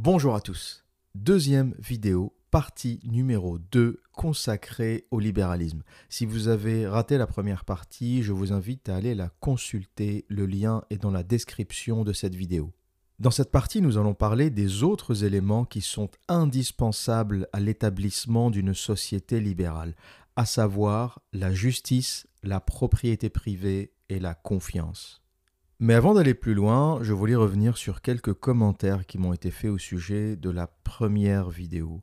Bonjour à tous. Deuxième vidéo, partie numéro 2 consacrée au libéralisme. Si vous avez raté la première partie, je vous invite à aller la consulter. Le lien est dans la description de cette vidéo. Dans cette partie, nous allons parler des autres éléments qui sont indispensables à l'établissement d'une société libérale, à savoir la justice, la propriété privée et la confiance. Mais avant d'aller plus loin, je voulais revenir sur quelques commentaires qui m'ont été faits au sujet de la première vidéo.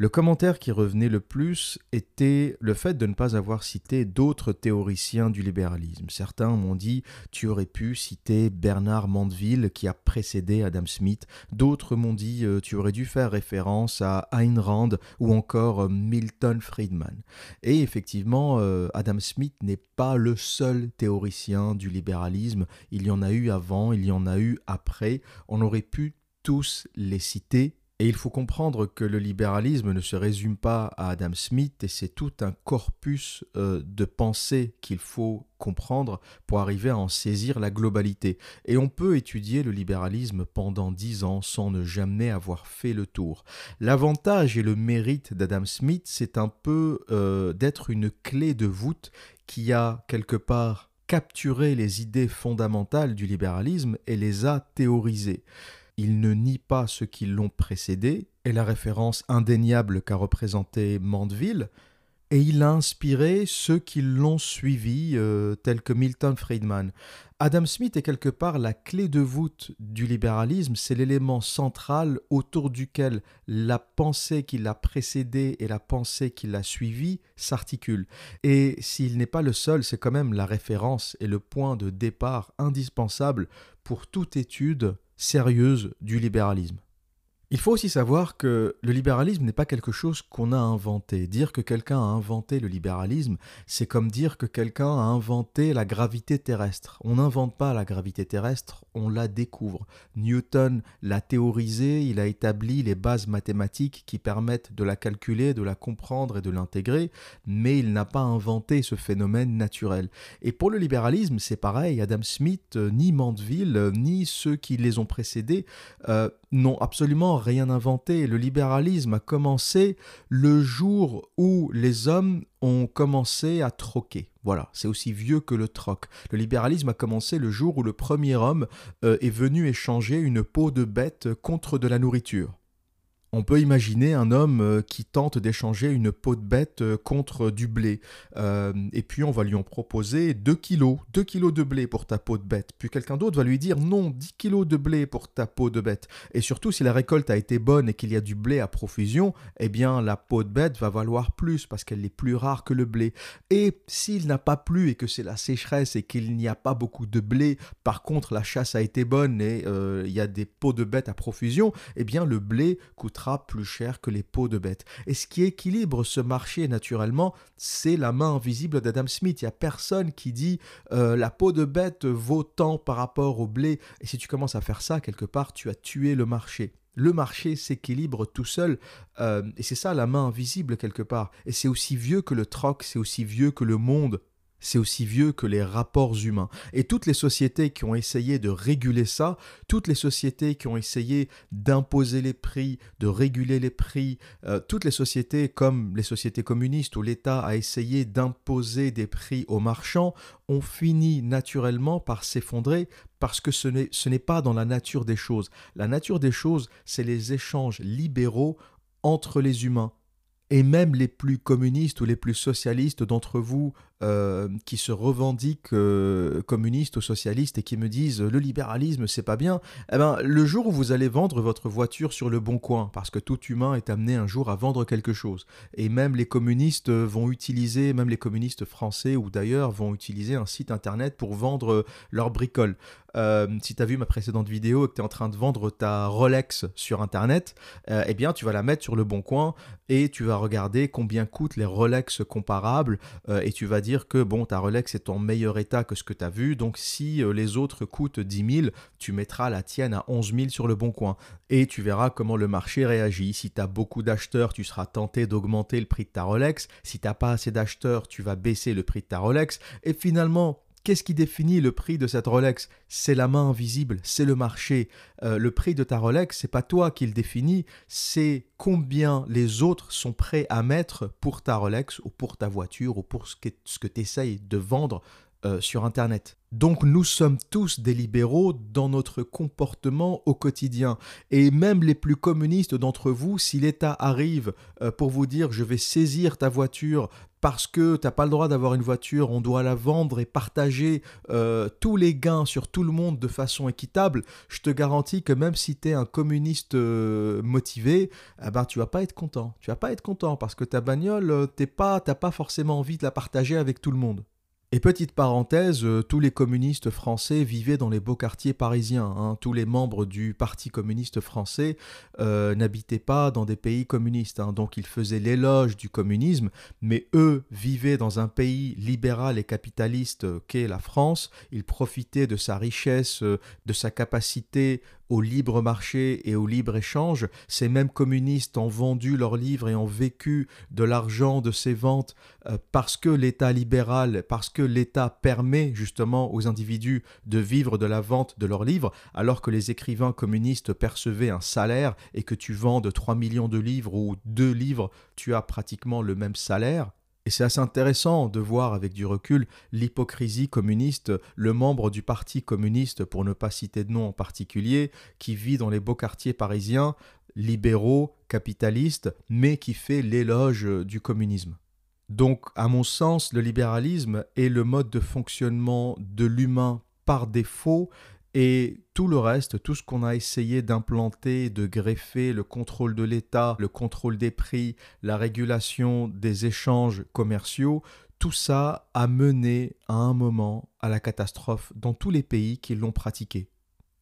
Le commentaire qui revenait le plus était le fait de ne pas avoir cité d'autres théoriciens du libéralisme. Certains m'ont dit tu aurais pu citer Bernard Mandeville qui a précédé Adam Smith. D'autres m'ont dit euh, tu aurais dû faire référence à Ayn Rand ou encore euh, Milton Friedman. Et effectivement, euh, Adam Smith n'est pas le seul théoricien du libéralisme. Il y en a eu avant, il y en a eu après. On aurait pu tous les citer et il faut comprendre que le libéralisme ne se résume pas à Adam Smith et c'est tout un corpus euh, de pensée qu'il faut comprendre pour arriver à en saisir la globalité. Et on peut étudier le libéralisme pendant dix ans sans ne jamais avoir fait le tour. L'avantage et le mérite d'Adam Smith, c'est un peu euh, d'être une clé de voûte qui a quelque part capturé les idées fondamentales du libéralisme et les a théorisées il ne nie pas ceux qui l'ont précédé, et la référence indéniable qu'a représenté Mandeville, et il a inspiré ceux qui l'ont suivi, euh, tels que Milton Friedman. Adam Smith est quelque part la clé de voûte du libéralisme, c'est l'élément central autour duquel la pensée qui l'a précédé et la pensée qui l'a suivi s'articulent. Et s'il n'est pas le seul, c'est quand même la référence et le point de départ indispensable pour toute étude sérieuse du libéralisme. Il faut aussi savoir que le libéralisme n'est pas quelque chose qu'on a inventé. Dire que quelqu'un a inventé le libéralisme, c'est comme dire que quelqu'un a inventé la gravité terrestre. On n'invente pas la gravité terrestre, on la découvre. Newton l'a théorisé, il a établi les bases mathématiques qui permettent de la calculer, de la comprendre et de l'intégrer, mais il n'a pas inventé ce phénomène naturel. Et pour le libéralisme, c'est pareil. Adam Smith, euh, ni Mandeville, euh, ni ceux qui les ont précédés euh, n'ont absolument rien inventé. Le libéralisme a commencé le jour où les hommes ont commencé à troquer. Voilà, c'est aussi vieux que le troc. Le libéralisme a commencé le jour où le premier homme euh, est venu échanger une peau de bête contre de la nourriture. On peut imaginer un homme euh, qui tente d'échanger une peau de bête euh, contre du blé. Euh, et puis on va lui en proposer 2 kilos, 2 kilos de blé pour ta peau de bête. Puis quelqu'un d'autre va lui dire non, 10 kilos de blé pour ta peau de bête. Et surtout, si la récolte a été bonne et qu'il y a du blé à profusion, eh bien la peau de bête va valoir plus parce qu'elle est plus rare que le blé. Et s'il n'a pas plu et que c'est la sécheresse et qu'il n'y a pas beaucoup de blé, par contre la chasse a été bonne et il y a des peaux de bête à profusion, eh bien le blé coûtera plus cher que les peaux de bêtes. Et ce qui équilibre ce marché naturellement, c'est la main invisible d'Adam Smith. Il n'y a personne qui dit euh, la peau de bête vaut tant par rapport au blé. Et si tu commences à faire ça, quelque part, tu as tué le marché. Le marché s'équilibre tout seul, euh, et c'est ça la main invisible quelque part. Et c'est aussi vieux que le troc, c'est aussi vieux que le monde c'est aussi vieux que les rapports humains. Et toutes les sociétés qui ont essayé de réguler ça, toutes les sociétés qui ont essayé d'imposer les prix, de réguler les prix, euh, toutes les sociétés comme les sociétés communistes où l'État a essayé d'imposer des prix aux marchands, ont fini naturellement par s'effondrer parce que ce n'est pas dans la nature des choses. La nature des choses, c'est les échanges libéraux entre les humains. Et même les plus communistes ou les plus socialistes d'entre vous euh, qui se revendiquent euh, communistes ou socialistes et qui me disent le libéralisme c'est pas bien, eh ben, le jour où vous allez vendre votre voiture sur le bon coin, parce que tout humain est amené un jour à vendre quelque chose, et même les communistes vont utiliser, même les communistes français ou d'ailleurs vont utiliser un site internet pour vendre leur bricole. Euh, si tu as vu ma précédente vidéo et que tu es en train de vendre ta Rolex sur internet, eh bien tu vas la mettre sur le bon coin et tu vas regarder combien coûtent les Rolex comparables et tu vas dire que bon, ta Rolex est en meilleur état que ce que tu as vu, donc si euh, les autres coûtent 10 000, tu mettras la tienne à 11 000 sur le bon coin. Et tu verras comment le marché réagit. Si tu as beaucoup d'acheteurs, tu seras tenté d'augmenter le prix de ta Rolex. Si tu n'as pas assez d'acheteurs, tu vas baisser le prix de ta Rolex. Et finalement, Qu'est-ce qui définit le prix de cette Rolex? C'est la main invisible, c'est le marché. Euh, le prix de ta Rolex, c'est pas toi qui le définit, c'est combien les autres sont prêts à mettre pour ta Rolex ou pour ta voiture ou pour ce que, ce que tu essayes de vendre euh, sur Internet. Donc nous sommes tous des libéraux dans notre comportement au quotidien. Et même les plus communistes d'entre vous, si l'État arrive euh, pour vous dire je vais saisir ta voiture parce que tu n'as pas le droit d'avoir une voiture, on doit la vendre et partager euh, tous les gains sur tout le monde de façon équitable, je te garantis que même si tu es un communiste motivé, eh ben, tu vas pas être content. Tu vas pas être content parce que ta bagnole, tu n'as pas forcément envie de la partager avec tout le monde. Et petite parenthèse, euh, tous les communistes français vivaient dans les beaux quartiers parisiens. Hein. Tous les membres du Parti communiste français euh, n'habitaient pas dans des pays communistes. Hein. Donc ils faisaient l'éloge du communisme, mais eux vivaient dans un pays libéral et capitaliste euh, qu'est la France. Ils profitaient de sa richesse, de sa capacité au libre marché et au libre échange. Ces mêmes communistes ont vendu leurs livres et ont vécu de l'argent de ces ventes euh, parce que l'État libéral, parce que l'État permet justement aux individus de vivre de la vente de leurs livres, alors que les écrivains communistes percevaient un salaire et que tu vends de 3 millions de livres ou 2 livres, tu as pratiquement le même salaire. Et c'est assez intéressant de voir avec du recul l'hypocrisie communiste, le membre du Parti communiste, pour ne pas citer de nom en particulier, qui vit dans les beaux quartiers parisiens, libéraux, capitalistes, mais qui fait l'éloge du communisme. Donc, à mon sens, le libéralisme est le mode de fonctionnement de l'humain par défaut et tout le reste, tout ce qu'on a essayé d'implanter, de greffer, le contrôle de l'État, le contrôle des prix, la régulation des échanges commerciaux, tout ça a mené à un moment à la catastrophe dans tous les pays qui l'ont pratiqué.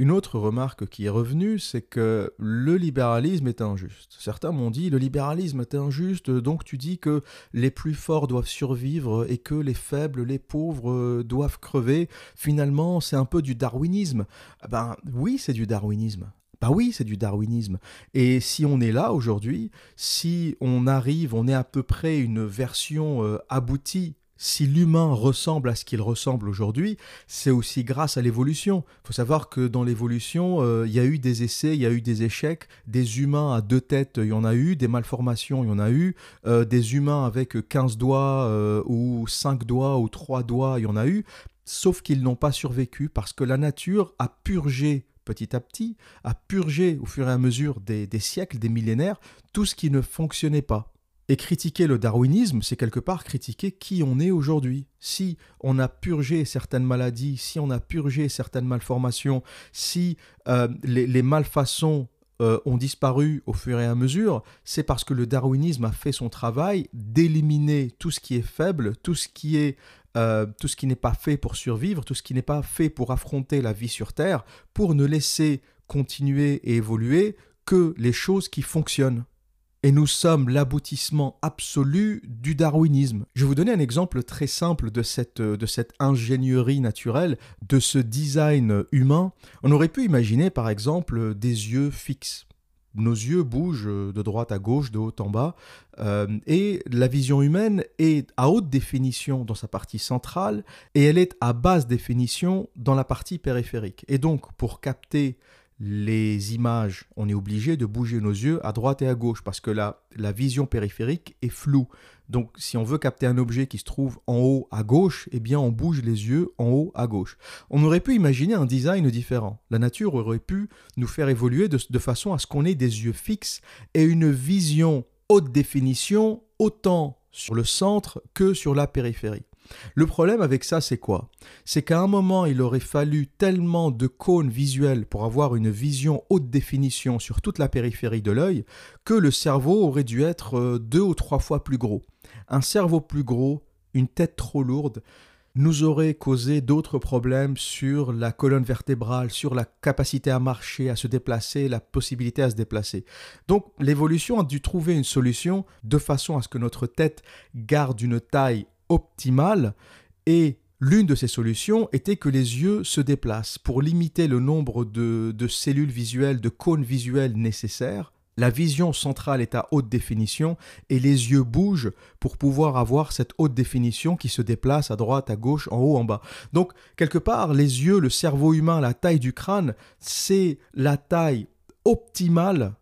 Une autre remarque qui est revenue, c'est que le libéralisme est injuste. Certains m'ont dit le libéralisme est injuste, donc tu dis que les plus forts doivent survivre et que les faibles, les pauvres doivent crever. Finalement, c'est un peu du darwinisme. Ah ben oui, c'est du darwinisme. Bah oui, c'est du darwinisme. Et si on est là aujourd'hui, si on arrive, on est à peu près une version euh, aboutie si l'humain ressemble à ce qu'il ressemble aujourd'hui, c'est aussi grâce à l'évolution. Il faut savoir que dans l'évolution, euh, il y a eu des essais, il y a eu des échecs, des humains à deux têtes, il y en a eu, des malformations, il y en a eu, euh, des humains avec 15 doigts euh, ou 5 doigts ou 3 doigts, il y en a eu, sauf qu'ils n'ont pas survécu parce que la nature a purgé petit à petit, a purgé au fur et à mesure des siècles, des millénaires, tout ce qui ne fonctionnait pas. Et critiquer le darwinisme, c'est quelque part critiquer qui on est aujourd'hui. Si on a purgé certaines maladies, si on a purgé certaines malformations, si euh, les, malfaçons euh, ont disparu au fur et à mesure, c'est parce que le darwinisme a fait son travail d'éliminer tout ce qui est faible, tout ce qui est euh, tout ce qui n'est pas fait pour survivre, tout ce qui n'est pas fait pour affronter la vie sur Terre, pour ne laisser continuer et évoluer que les choses qui fonctionnent et nous sommes l'aboutissement absolu du darwinisme. Je vais vous donner un exemple très simple de cette, ingénierie naturelle, de ce design humain. On aurait pu imaginer par exemple des yeux fixes. Nos yeux bougent de droite à gauche, de haut en bas, euh, et la vision humaine est à haute définition dans sa partie centrale, et elle est à basse définition dans la partie périphérique. Et donc, pour capter les images, on est obligé de bouger nos yeux à droite et à gauche parce que la, la vision périphérique est floue. Donc si on veut capter un objet qui se trouve en haut à gauche, eh bien on bouge les yeux en haut à gauche. On aurait pu imaginer un design différent. La nature aurait pu nous faire évoluer de, de façon à ce qu'on ait des yeux fixes et une vision haute définition autant sur le centre que sur la périphérie. Le problème avec ça, c'est quoi? C'est qu'à un moment, il aurait fallu tellement de cônes visuels pour avoir une vision haute définition sur toute la périphérie de l'œil que le cerveau aurait dû être euh, deux ou trois fois plus gros. Un cerveau plus gros, une tête trop lourde, nous aurait causé d'autres problèmes sur la colonne vertébrale, sur la capacité à marcher, à se déplacer, la possibilité à se déplacer. Donc l'évolution a dû trouver une solution de façon à ce que notre tête garde une taille optimale et l'une de ces solutions était que les yeux se déplacent pour limiter le nombre de, cellules visuelles, de cônes visuels nécessaires. la vision centrale est à haute définition et les yeux bougent pour pouvoir avoir cette haute définition qui se déplace à droite, à gauche, en haut, en bas. Donc, quelque part, les yeux, le cerveau humain, la taille du crâne, c'est la taille optimale,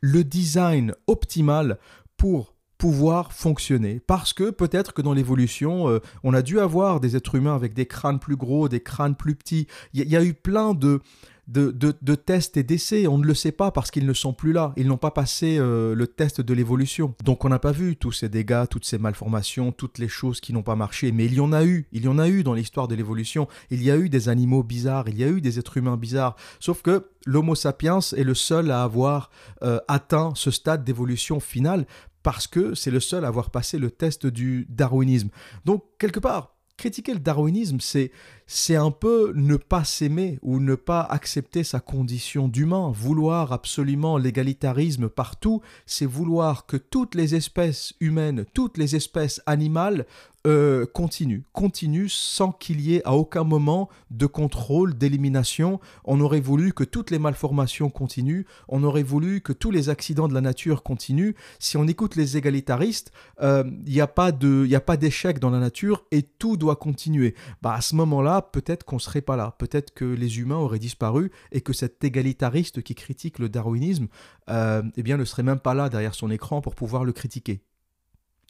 le design optimal pour pouvoir fonctionner. Parce que peut-être que dans l'évolution, euh, on a dû avoir des êtres humains avec des crânes plus gros, des crânes plus petits. Il y, a eu plein de, de, tests et d'essais. On ne le sait pas parce qu'ils ne sont plus là. Ils n'ont pas passé euh, le test de l'évolution. Donc on n'a pas vu tous ces dégâts, toutes ces malformations, toutes les choses qui n'ont pas marché. Mais il y en a eu. Il y en a eu dans l'histoire de l'évolution. Il y a eu des animaux bizarres. Il y a eu des êtres humains bizarres. Sauf que l'Homo sapiens est le seul à avoir euh, atteint ce stade d'évolution finale parce que c'est le seul à avoir passé le test du darwinisme. Donc, quelque part, critiquer le darwinisme, c'est c'est un peu ne pas s'aimer ou ne pas accepter sa condition d'humain. Vouloir absolument l'égalitarisme partout, c'est vouloir que toutes les espèces humaines, toutes les espèces animales euh, continuent, continuent sans qu'il y ait à aucun moment de contrôle, d'élimination. On aurait voulu que toutes les malformations continuent, on aurait voulu que tous les accidents de la nature continuent. Si on écoute les égalitaristes, euh, il n'y a pas d'échec dans la nature et tout doit continuer. Bah, à ce moment-là, peut-être qu'on serait pas là, peut-être que les humains auraient disparu et que cet égalitariste qui critique le darwinisme, euh, eh bien, ne serait même pas là derrière son écran pour pouvoir le critiquer.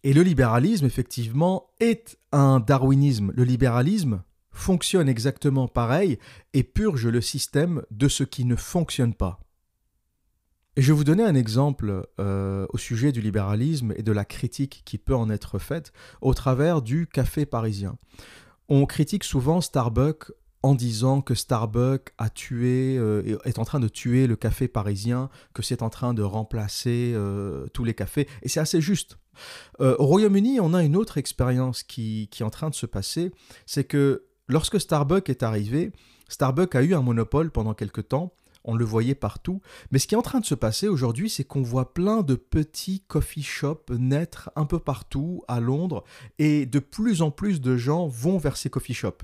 Et le libéralisme, effectivement, est un darwinisme. Le libéralisme fonctionne exactement pareil et purge le système de ce qui ne fonctionne pas. Et je vais vous donner un exemple euh, au sujet du libéralisme et de la critique qui peut en être faite au travers du café parisien. On critique souvent Starbucks en disant que Starbucks a tué, euh, est en train de tuer le café parisien, que c'est en train de remplacer euh, tous les cafés. Et c'est assez juste. Euh, au Royaume-Uni, on a une autre expérience qui, qui, est en train de se passer. C'est que lorsque Starbucks est arrivé, Starbucks a eu un monopole pendant quelque temps on le voyait partout. Mais ce qui est en train de se passer aujourd'hui, c'est qu'on voit plein de petits coffee shops naître un peu partout à Londres, et de plus en plus de gens vont vers ces coffee shops.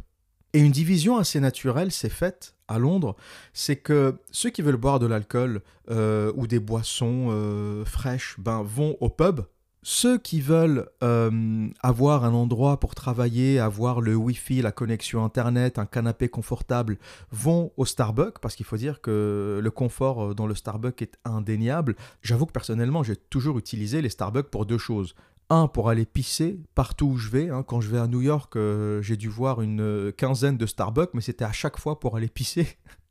Et une division assez naturelle s'est faite à Londres, c'est que ceux qui veulent boire de l'alcool euh, ou des boissons euh, fraîches ben, vont au pub, ceux qui veulent euh, avoir un endroit pour travailler, avoir le Wi-Fi, la connexion Internet, un canapé confortable, vont au Starbucks, parce qu'il faut dire que le confort euh, dans le Starbucks est indéniable. J'avoue que personnellement, j'ai toujours utilisé les Starbucks pour deux choses. Un, pour aller pisser partout où je vais. Hein. Quand je vais à New York, euh, j'ai dû voir une quinzaine de Starbucks, mais c'était à chaque fois pour aller pisser.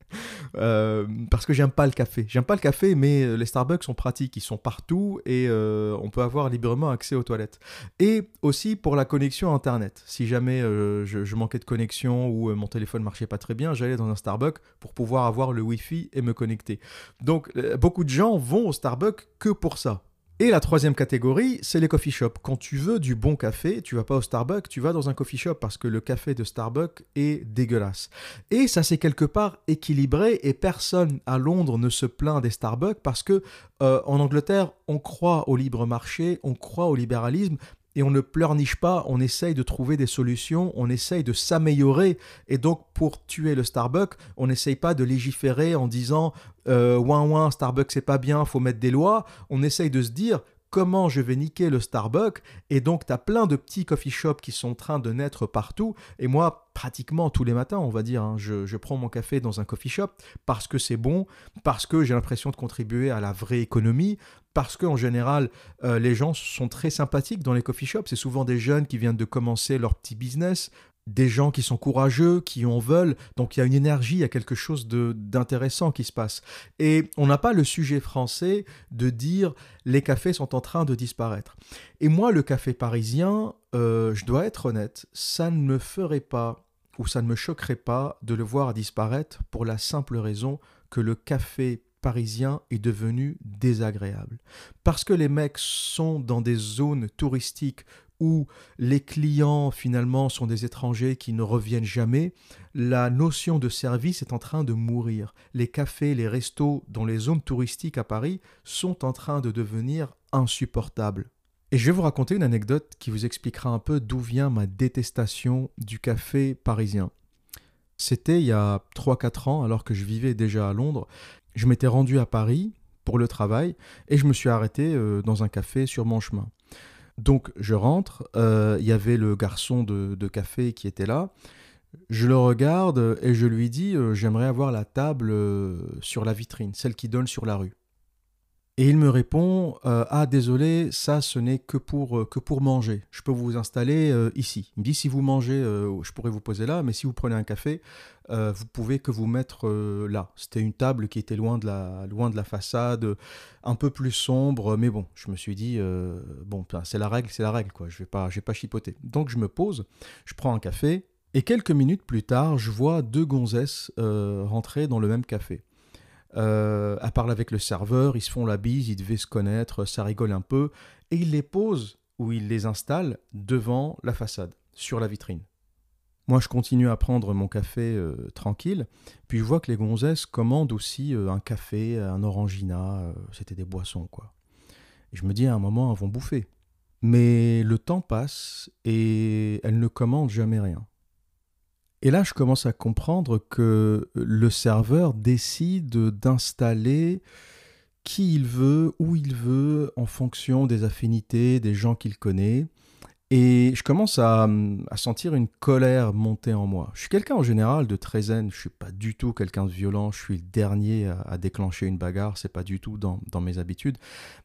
Euh, parce que j'aime pas le café. J'aime pas le café, mais euh, les Starbucks sont pratiques, ils sont partout et euh, on peut avoir librement accès aux toilettes. Et aussi pour la connexion Internet. Si jamais je, manquais de connexion ou mon téléphone marchait pas très bien, j'allais dans un Starbucks pour pouvoir avoir le Wi-Fi et me connecter. Donc beaucoup de gens vont au Starbucks que pour ça. Et la troisième catégorie, c'est les coffee shops. Quand tu veux du bon café, tu vas pas au Starbucks, tu vas dans un coffee shop parce que le café de Starbucks est dégueulasse. Et ça c'est quelque part équilibré et personne à Londres ne se plaint des Starbucks parce que euh, en Angleterre, on croit au libre marché, on croit au libéralisme, et on ne pleurniche pas, on essaye de trouver des solutions, on essaye de s'améliorer. Et donc, pour tuer le Starbucks, on n'essaye pas de légiférer en disant euh, ouin ouin, Starbucks c'est pas bien, faut mettre des lois. On essaye de se dire comment je vais niquer le Starbucks. Et donc, tu plein de petits coffee shops qui sont en train de naître partout. Et moi, pratiquement tous les matins, on va dire, hein, je, prends mon café dans un coffee shop parce que c'est bon, parce que j'ai l'impression de contribuer à la vraie économie, parce qu'en général, euh, les gens sont très sympathiques dans les coffee shops. C'est souvent des jeunes qui viennent de commencer leur petit business, des gens qui sont courageux, qui en veulent. Donc il y a une énergie, il y a quelque chose d'intéressant qui se passe. Et on n'a pas le sujet français de dire les cafés sont en train de disparaître. Et moi, le café parisien, euh, je dois être honnête, ça ne me ferait pas ou ça ne me choquerait pas de le voir disparaître pour la simple raison que le café parisien est devenu désagréable. Parce que les mecs sont dans des zones touristiques où les clients finalement sont des étrangers qui ne reviennent jamais, la notion de service est en train de mourir. Les cafés, les restos dans les zones touristiques à Paris sont en train de devenir insupportables. Et je vais vous raconter une anecdote qui vous expliquera un peu d'où vient ma détestation du café parisien. C'était il y a 3-4 ans, alors que je vivais déjà à Londres. Je m'étais rendu à Paris pour le travail et je me suis arrêté euh, dans un café sur mon chemin. Donc je rentre, euh, il y avait le garçon de, café qui était là. Je le regarde et je lui dis j'aimerais avoir la table sur la vitrine, celle qui donne sur la rue. Et il me répond euh, Ah, désolé, ça, ce n'est que pour, euh, que pour manger. Je peux vous installer euh, ici. Il me dit Si vous mangez, je pourrais vous poser là, mais si vous prenez un café, vous pouvez que vous mettre là. C'était une table qui était loin de, la, loin de la façade, un peu plus sombre, mais bon, je me suis dit Bon, c'est la règle, c'est la règle, quoi. Je vais, pas, vais pas chipoter. Donc je me pose, je prends un café, et quelques minutes plus tard, je vois deux gonzesses rentrer dans le même café. Euh, elle parle avec le serveur, ils se font la bise, ils devaient se connaître, ça rigole un peu, et il les pose ou il les installe devant la façade, sur la vitrine. Moi, je continue à prendre mon café euh, tranquille, puis je vois que les gonzesses commandent aussi euh, un café, un orangina, c'était des boissons, quoi. Je me dis à un moment, elles vont bouffer. Mais le temps passe et elles ne commandent jamais rien. Et là, je commence à comprendre que le serveur décide d'installer qui il veut, où il veut, en fonction des affinités, des gens qu'il connaît. Et je commence à, sentir une colère monter en moi. Je suis quelqu'un en général de très zen, je suis pas du tout quelqu'un de violent, je suis le dernier à, déclencher une bagarre, c'est pas du tout dans, dans mes habitudes.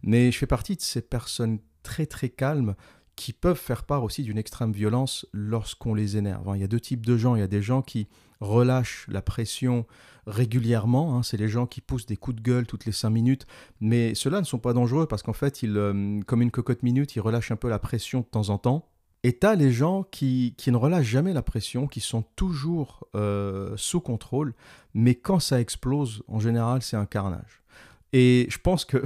Mais je fais partie de ces personnes très très calmes qui peuvent faire part aussi d'une extrême violence lorsqu'on les énerve. Hein. Il y a deux types de gens. Il y a des gens qui relâchent la pression régulièrement. Hein. C'est les gens qui poussent des coups de gueule toutes les cinq minutes. Mais ceux-là ne sont pas dangereux parce qu'en fait, ils, euh, comme une cocotte minute, ils relâchent un peu la pression de temps en temps. Et tu as les gens qui, qui, ne relâchent jamais la pression, qui sont toujours euh, sous contrôle, mais quand ça explose, en général, c'est un carnage. Et je pense que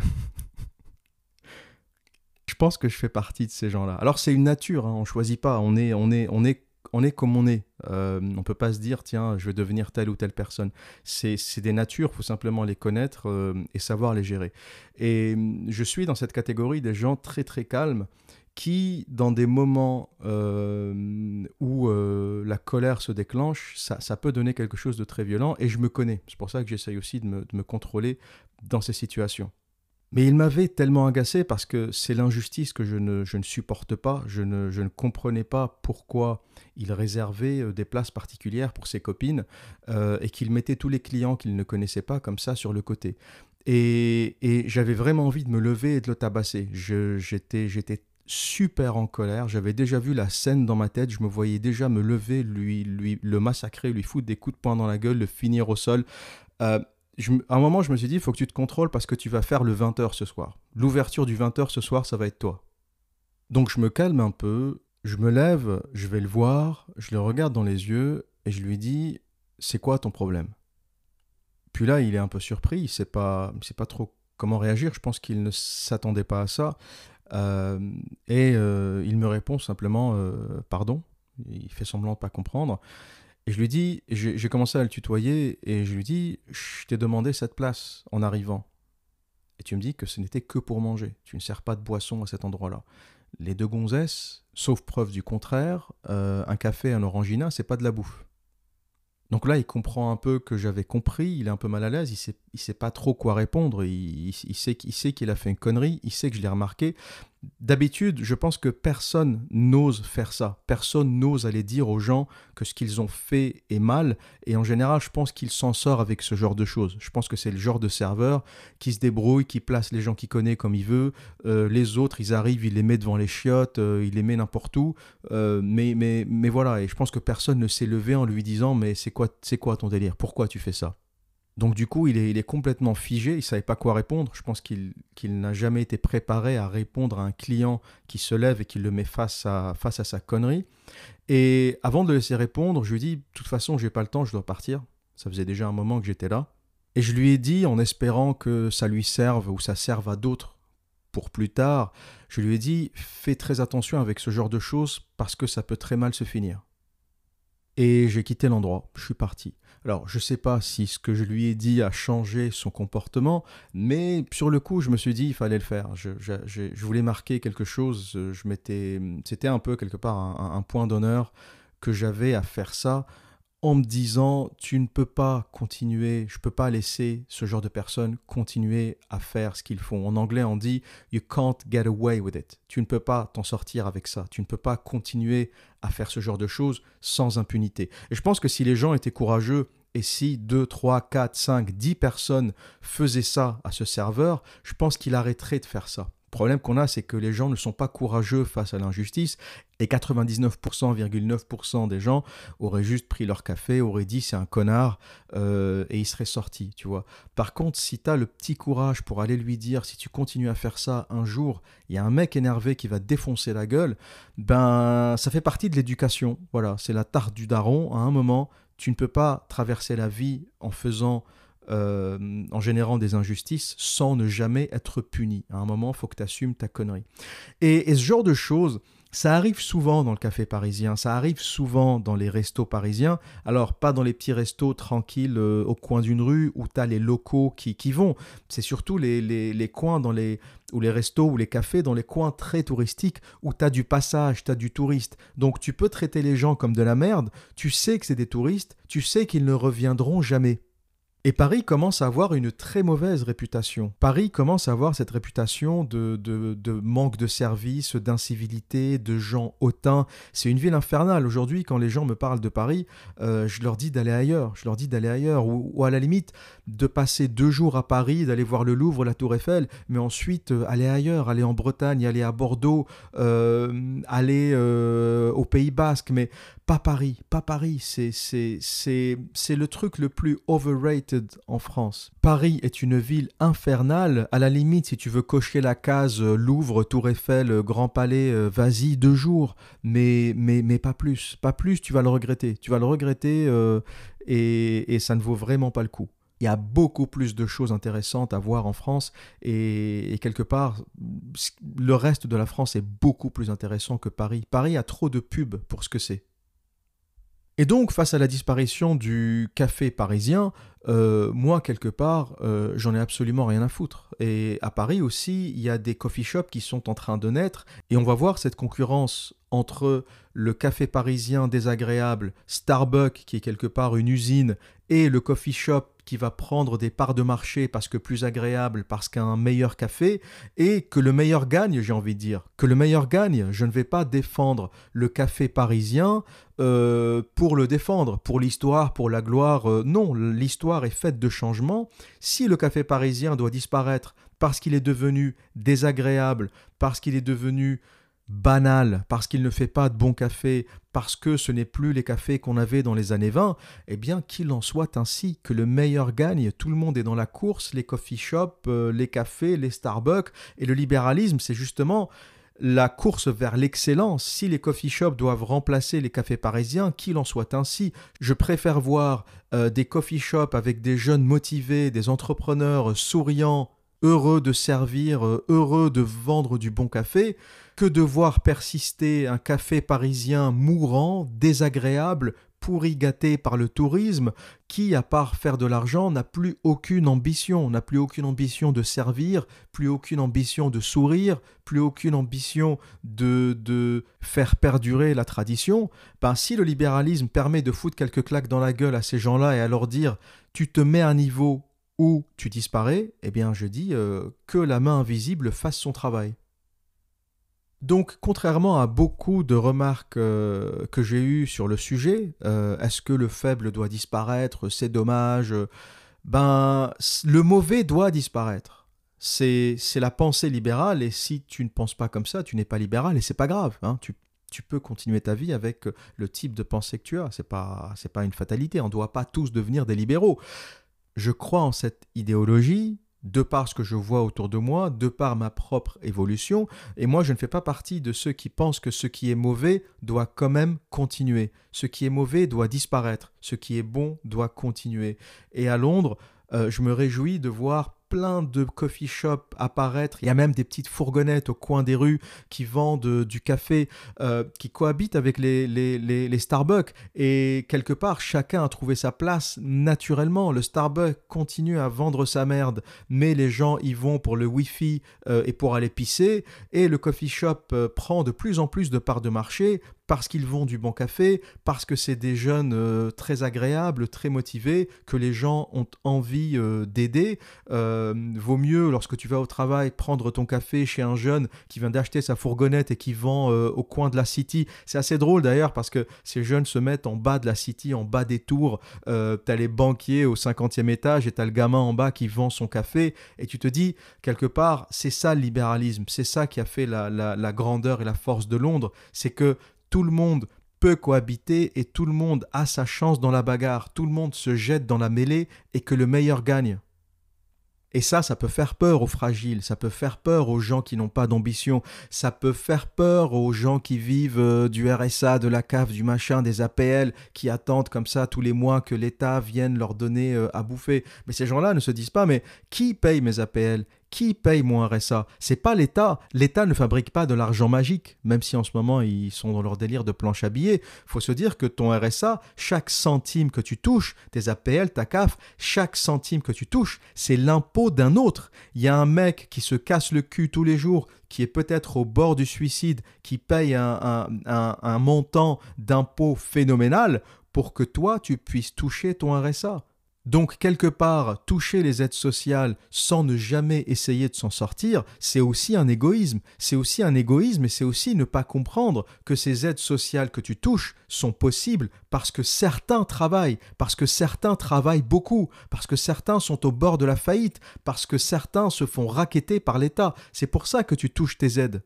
je pense que je fais partie de ces gens-là. Alors c'est une nature, hein, on choisit pas, on est, on est, on est, on est comme on est. Euh, on peut pas se dire tiens, je vais devenir telle ou telle personne. C'est des natures, faut simplement les connaître euh, et savoir les gérer. Et je suis dans cette catégorie des gens très très calmes qui, dans des moments euh, où la colère se déclenche, ça, ça, peut donner quelque chose de très violent et je me connais. C'est pour ça que j'essaye aussi de me, de me contrôler dans ces situations. Mais il m'avait tellement agacé parce que c'est l'injustice que je ne, je ne, supporte pas. Je ne, je ne, comprenais pas pourquoi il réservait euh, des places particulières pour ses copines euh, et qu'il mettait tous les clients qu'il ne connaissait pas comme ça sur le côté. Et, et j'avais vraiment envie de me lever et de le tabasser. J'étais super en colère. J'avais déjà vu la scène dans ma tête. Je me voyais déjà me lever, lui, lui le massacrer, lui foutre des coups de poing dans la gueule, le finir au sol. Euh, à un moment, je me suis dit, il faut que tu te contrôles parce que tu vas faire le 20h ce soir. L'ouverture du 20h ce soir, ça va être toi. Donc je me calme un peu, je me lève, je vais le voir, je le regarde dans les yeux et je lui dis, c'est quoi ton problème? Puis là, il est un peu surpris, il sait pas, sait pas trop comment réagir. Je pense qu'il ne s'attendait pas à ça. Euh, et euh, il me répond simplement, euh, pardon. Il fait semblant de pas comprendre. Et je lui dis, j'ai commencé à le tutoyer, et je lui dis, je t'ai demandé cette place en arrivant. Et tu me dis que ce n'était que pour manger. Tu ne sers pas de boisson à cet endroit-là. Les deux gonzesses, sauf preuve du contraire, euh, un café, un orangina, c'est pas de la bouffe. Donc là, il comprend un peu que j'avais compris, il est un peu mal à l'aise, il sait, il sait pas trop quoi répondre, il, il sait qu'il a fait une connerie, il sait que je l'ai remarqué, D'habitude, je pense que personne n'ose faire ça. Personne n'ose aller dire aux gens que ce qu'ils ont fait est mal. Et en général, je pense qu'il s'en sort avec ce genre de choses. Je pense que c'est le genre de serveur qui se débrouille, qui place les gens qu'il connaît comme il veut. Euh, les autres, ils arrivent, il les met devant les chiottes, euh, il les met n'importe où. Euh, mais, mais, mais voilà, et je pense que personne ne s'est levé en lui disant Mais c'est quoi, c'est quoi ton délire? Pourquoi tu fais ça? Donc du coup, il est, complètement figé, il ne savait pas quoi répondre. Je pense qu'il n'a jamais été préparé à répondre à un client qui se lève et qui le met face à, face à sa connerie. Et avant de le laisser répondre, je lui ai dit, de toute façon, j'ai pas le temps, je dois partir. Ça faisait déjà un moment que j'étais là. Et je lui ai dit, en espérant que ça lui serve ou ça serve à d'autres pour plus tard, je lui ai dit, fais très attention avec ce genre de choses parce que ça peut très mal se finir. Et j'ai quitté l'endroit, je suis parti. Alors, je ne sais pas si ce que je lui ai dit a changé son comportement, mais sur le coup, je me suis dit il fallait le faire. Je, voulais marquer quelque chose. Je c'était un peu quelque part un, point d'honneur que j'avais à faire ça en me disant tu ne peux pas continuer, je ne peux pas laisser ce genre de personnes continuer à faire ce qu'ils font. En anglais, on dit you can't get away with it. Tu ne peux pas t'en sortir avec ça. Tu ne peux pas continuer à faire ce genre de choses sans impunité. Et je pense que si les gens étaient courageux et si 2, 3, 4, 5, 10 personnes faisaient ça à ce serveur, je pense qu'il arrêterait de faire ça. Problème qu'on a, c'est que les gens ne sont pas courageux face à l'injustice et 99,9% des gens auraient juste pris leur café, auraient dit c'est un connard euh, et ils seraient sortis, tu vois. Par contre, si tu as le petit courage pour aller lui dire si tu continues à faire ça un jour, il y a un mec énervé qui va défoncer la gueule, ben ça fait partie de l'éducation. Voilà, c'est la tarte du daron. À un moment, tu ne peux pas traverser la vie en faisant, euh, en générant des injustices sans ne jamais être puni. À un moment, il faut que tu assumes ta connerie. Et, ce genre de choses, ça arrive souvent dans le café parisien, ça arrive souvent dans les restos parisiens. Alors, pas dans les petits restos tranquilles euh, au coin d'une rue où tu as les locaux qui, qui vont. C'est surtout les, les, les, coins dans les, ou les restos ou les cafés dans les coins très touristiques où tu as du passage, tu as du touriste. Donc, tu peux traiter les gens comme de la merde. Tu sais que c'est des touristes, tu sais qu'ils ne reviendront jamais. Et Paris commence à avoir une très mauvaise réputation. Paris commence à avoir cette réputation de, manque de services, d'incivilité, de gens hautains. C'est une ville infernale. Aujourd'hui, quand les gens me parlent de Paris, euh, je leur dis d'aller ailleurs. Je leur dis d'aller ailleurs. Ou, à la limite, de passer deux jours à Paris, d'aller voir le Louvre, la Tour Eiffel, mais ensuite euh, aller ailleurs, aller en Bretagne, aller à Bordeaux, euh, aller au Pays Basque. Mais pas Paris, pas Paris. C'est le truc le plus overrated en France. Paris est une ville infernale. À la limite, si tu veux cocher la case euh, Louvre, Tour Eiffel, euh, Grand Palais, euh, vas-y deux jours. Mais, mais, mais pas plus. Pas plus, tu vas le regretter. Tu vas le regretter et, et ça ne vaut vraiment pas le coup il y a beaucoup plus de choses intéressantes à voir en France et, et, quelque part, le reste de la France est beaucoup plus intéressant que Paris. Paris a trop de pubs pour ce que c'est. Et donc, face à la disparition du café parisien, euh, moi, quelque part, euh, j'en ai absolument rien à foutre. Et à Paris aussi, il y a des coffee shops qui sont en train de naître, et on va voir cette concurrence entre le café parisien désagréable, Starbucks, qui est quelque part une usine, et le coffee shop qui va prendre des parts de marché parce que plus agréable, parce qu'un meilleur café, et que le meilleur gagne, j'ai envie de dire. Que le meilleur gagne, je ne vais pas défendre le café parisien euh, pour le défendre, pour l'histoire, pour la gloire. Euh, non, l'histoire est faite de changements. Si le café parisien doit disparaître parce qu'il est devenu désagréable, parce qu'il est devenu banal, parce qu'il ne fait pas de bon café, parce que ce n'est plus les cafés qu'on avait dans les années 20, eh bien qu'il en soit ainsi, que le meilleur gagne, tout le monde est dans la course, les coffee shops, euh, les cafés, les Starbucks, et le libéralisme, c'est justement la course vers l'excellence. Si les coffee shops doivent remplacer les cafés parisiens, qu'il en soit ainsi. Je préfère voir euh, des coffee shops avec des jeunes motivés, des entrepreneurs souriants, heureux de servir, euh, heureux de vendre du bon café, que de voir persister un café parisien mourant, désagréable, pourri gâté par le tourisme, qui, à part faire de l'argent, n'a plus aucune ambition, n'a plus aucune ambition de servir, plus aucune ambition de sourire, plus aucune ambition de, de faire perdurer la tradition, ben, si le libéralisme permet de foutre quelques claques dans la gueule à ces gens-là et à leur dire tu te mets à niveau où tu disparais, eh bien je dis euh, que la main invisible fasse son travail. Donc, contrairement à beaucoup de remarques euh, que j'ai eues sur le sujet, euh, est-ce que le faible doit disparaître C'est dommage. Ben, le mauvais doit disparaître. C'est la pensée libérale, et si tu ne penses pas comme ça, tu n'es pas libéral, et c'est pas grave. Hein. tu, tu, peux continuer ta vie avec le type de pensée que tu as. C'est pas, pas une fatalité. On ne doit pas tous devenir des libéraux. Je crois en cette idéologie, de par ce que je vois autour de moi, de par ma propre évolution, et moi je ne fais pas partie de ceux qui pensent que ce qui est mauvais doit quand même continuer, ce qui est mauvais doit disparaître, ce qui est bon doit continuer. Et à Londres, euh, je me réjouis de voir plein de coffee shops apparaître. Il y a même des petites fourgonnettes au coin des rues qui vendent euh, du café, euh, qui cohabitent avec les, les, les, Starbucks. Et quelque part, chacun a trouvé sa place naturellement. Le Starbucks continue à vendre sa merde, mais les gens y vont pour le Wi-Fi euh, et pour aller pisser. Et le coffee shop prend de plus en plus de parts de marché parce qu'ils vendent du bon café, parce que c'est des jeunes euh, très agréables, très motivés, que les gens ont envie euh, d'aider. Euh, vaut mieux, lorsque tu vas au travail, prendre ton café chez un jeune qui vient d'acheter sa fourgonnette et qui vend au coin de la city. C'est assez drôle d'ailleurs parce que ces jeunes se mettent en bas de la city, en bas des tours. t'as les banquiers au 50e étage et t'as le gamin en bas qui vend son café. Et tu te dis, quelque part, c'est ça le libéralisme, c'est ça qui a fait la grandeur et la force de Londres. C'est que tout le monde peut cohabiter et tout le monde a sa chance dans la bagarre, tout le monde se jette dans la mêlée et que le meilleur gagne. Et ça, ça peut faire peur aux fragiles, ça peut faire peur aux gens qui n'ont pas d'ambition, ça peut faire peur aux gens qui vivent euh, du RSA, de la CAF, du machin, des APL, qui attendent comme ça tous les mois que l'État vienne leur donner euh, à bouffer. Mais ces gens-là ne se disent pas, mais qui paye mes APL qui paye mon RSA C'est pas l'État. L'État ne fabrique pas de l'argent magique, même si en ce moment ils sont dans leur délire de planche à billets. Faut se dire que ton RSA, chaque centime que tu touches, tes APL, ta CAF, chaque centime que tu touches, c'est l'impôt d'un autre. Il y a un mec qui se casse le cul tous les jours, qui est peut-être au bord du suicide, qui paye un, un montant d'impôt phénoménal pour que toi tu puisses toucher ton RSA. Donc quelque part, toucher les aides sociales sans ne jamais essayer de s'en sortir, c'est aussi un égoïsme. C'est aussi un égoïsme et c'est aussi ne pas comprendre que ces aides sociales que tu touches sont possibles parce que certains travaillent, parce que certains travaillent beaucoup, parce que certains sont au bord de la faillite, parce que certains se font raqueter par l'État. C'est pour ça que tu touches tes aides.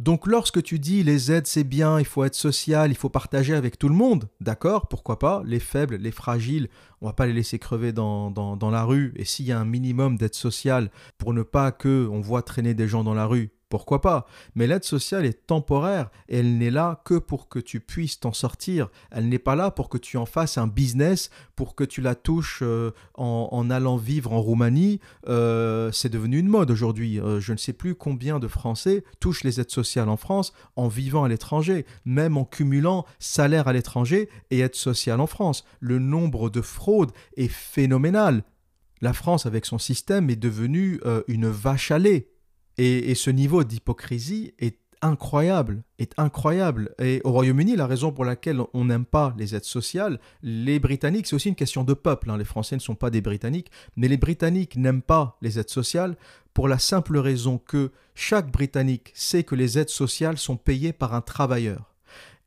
Donc lorsque tu dis les aides c'est bien, il faut être social, il faut partager avec tout le monde, d'accord, pourquoi pas, les faibles, les fragiles, on va pas les laisser crever dans, la rue, et s'il y a un minimum d'aide sociale pour ne pas que on voit traîner des gens dans la rue, pourquoi pas Mais l'aide sociale est temporaire et elle n'est là que pour que tu puisses t'en sortir. Elle n'est pas là pour que tu en fasses un business, pour que tu la touches euh, en, allant vivre en Roumanie. Euh, c'est devenu une mode aujourd'hui. Euh, je ne sais plus combien de Français touchent les aides sociales en France en vivant à l'étranger, même en cumulant salaire à l'étranger et aide sociale en France. Le nombre de fraudes est phénoménal. La France, avec son système, est devenue une vache à lait. Et, ce niveau d'hypocrisie est incroyable, est incroyable. Et au Royaume-Uni, la raison pour laquelle on n'aime pas les aides sociales, les Britanniques, c'est aussi une question de peuple. Hein. Les Français ne sont pas des Britanniques, mais les Britanniques n'aiment pas les aides sociales pour la simple raison que chaque Britannique sait que les aides sociales sont payées par un travailleur.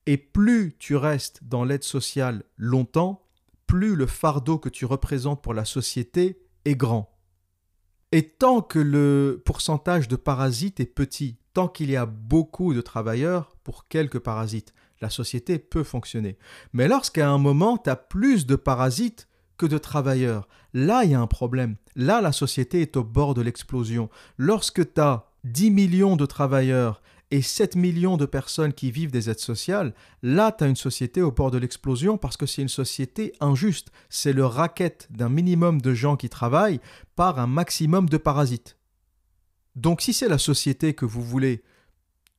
Et plus tu restes dans l'aide sociale longtemps, plus le fardeau que tu représentes pour la société est grand. Et tant que le pourcentage de parasites est petit, tant qu'il y a beaucoup de travailleurs pour quelques parasites, la société peut fonctionner. Mais lorsqu'à un moment, tu as plus de parasites que de travailleurs, là, il y a un problème. Là, la société est au bord de l'explosion. Lorsque tu as 10 millions de travailleurs et 7 millions de personnes qui vivent des aides sociales, là, tu as une société au bord de l'explosion parce que c'est une société injuste. C'est le racket d'un minimum de gens qui travaillent par un maximum de parasites. Donc si c'est la société que vous voulez,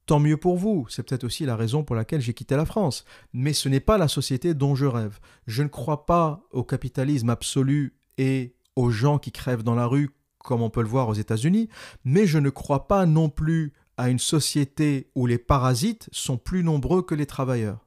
tant mieux pour vous. C'est peut-être aussi la raison pour laquelle j'ai quitté la France. Mais ce n'est pas la société dont je rêve. Je ne crois pas au capitalisme absolu et aux gens qui crèvent dans la rue comme on peut le voir aux États-Unis, mais je ne crois pas non plus à une société où les parasites sont plus nombreux que les travailleurs.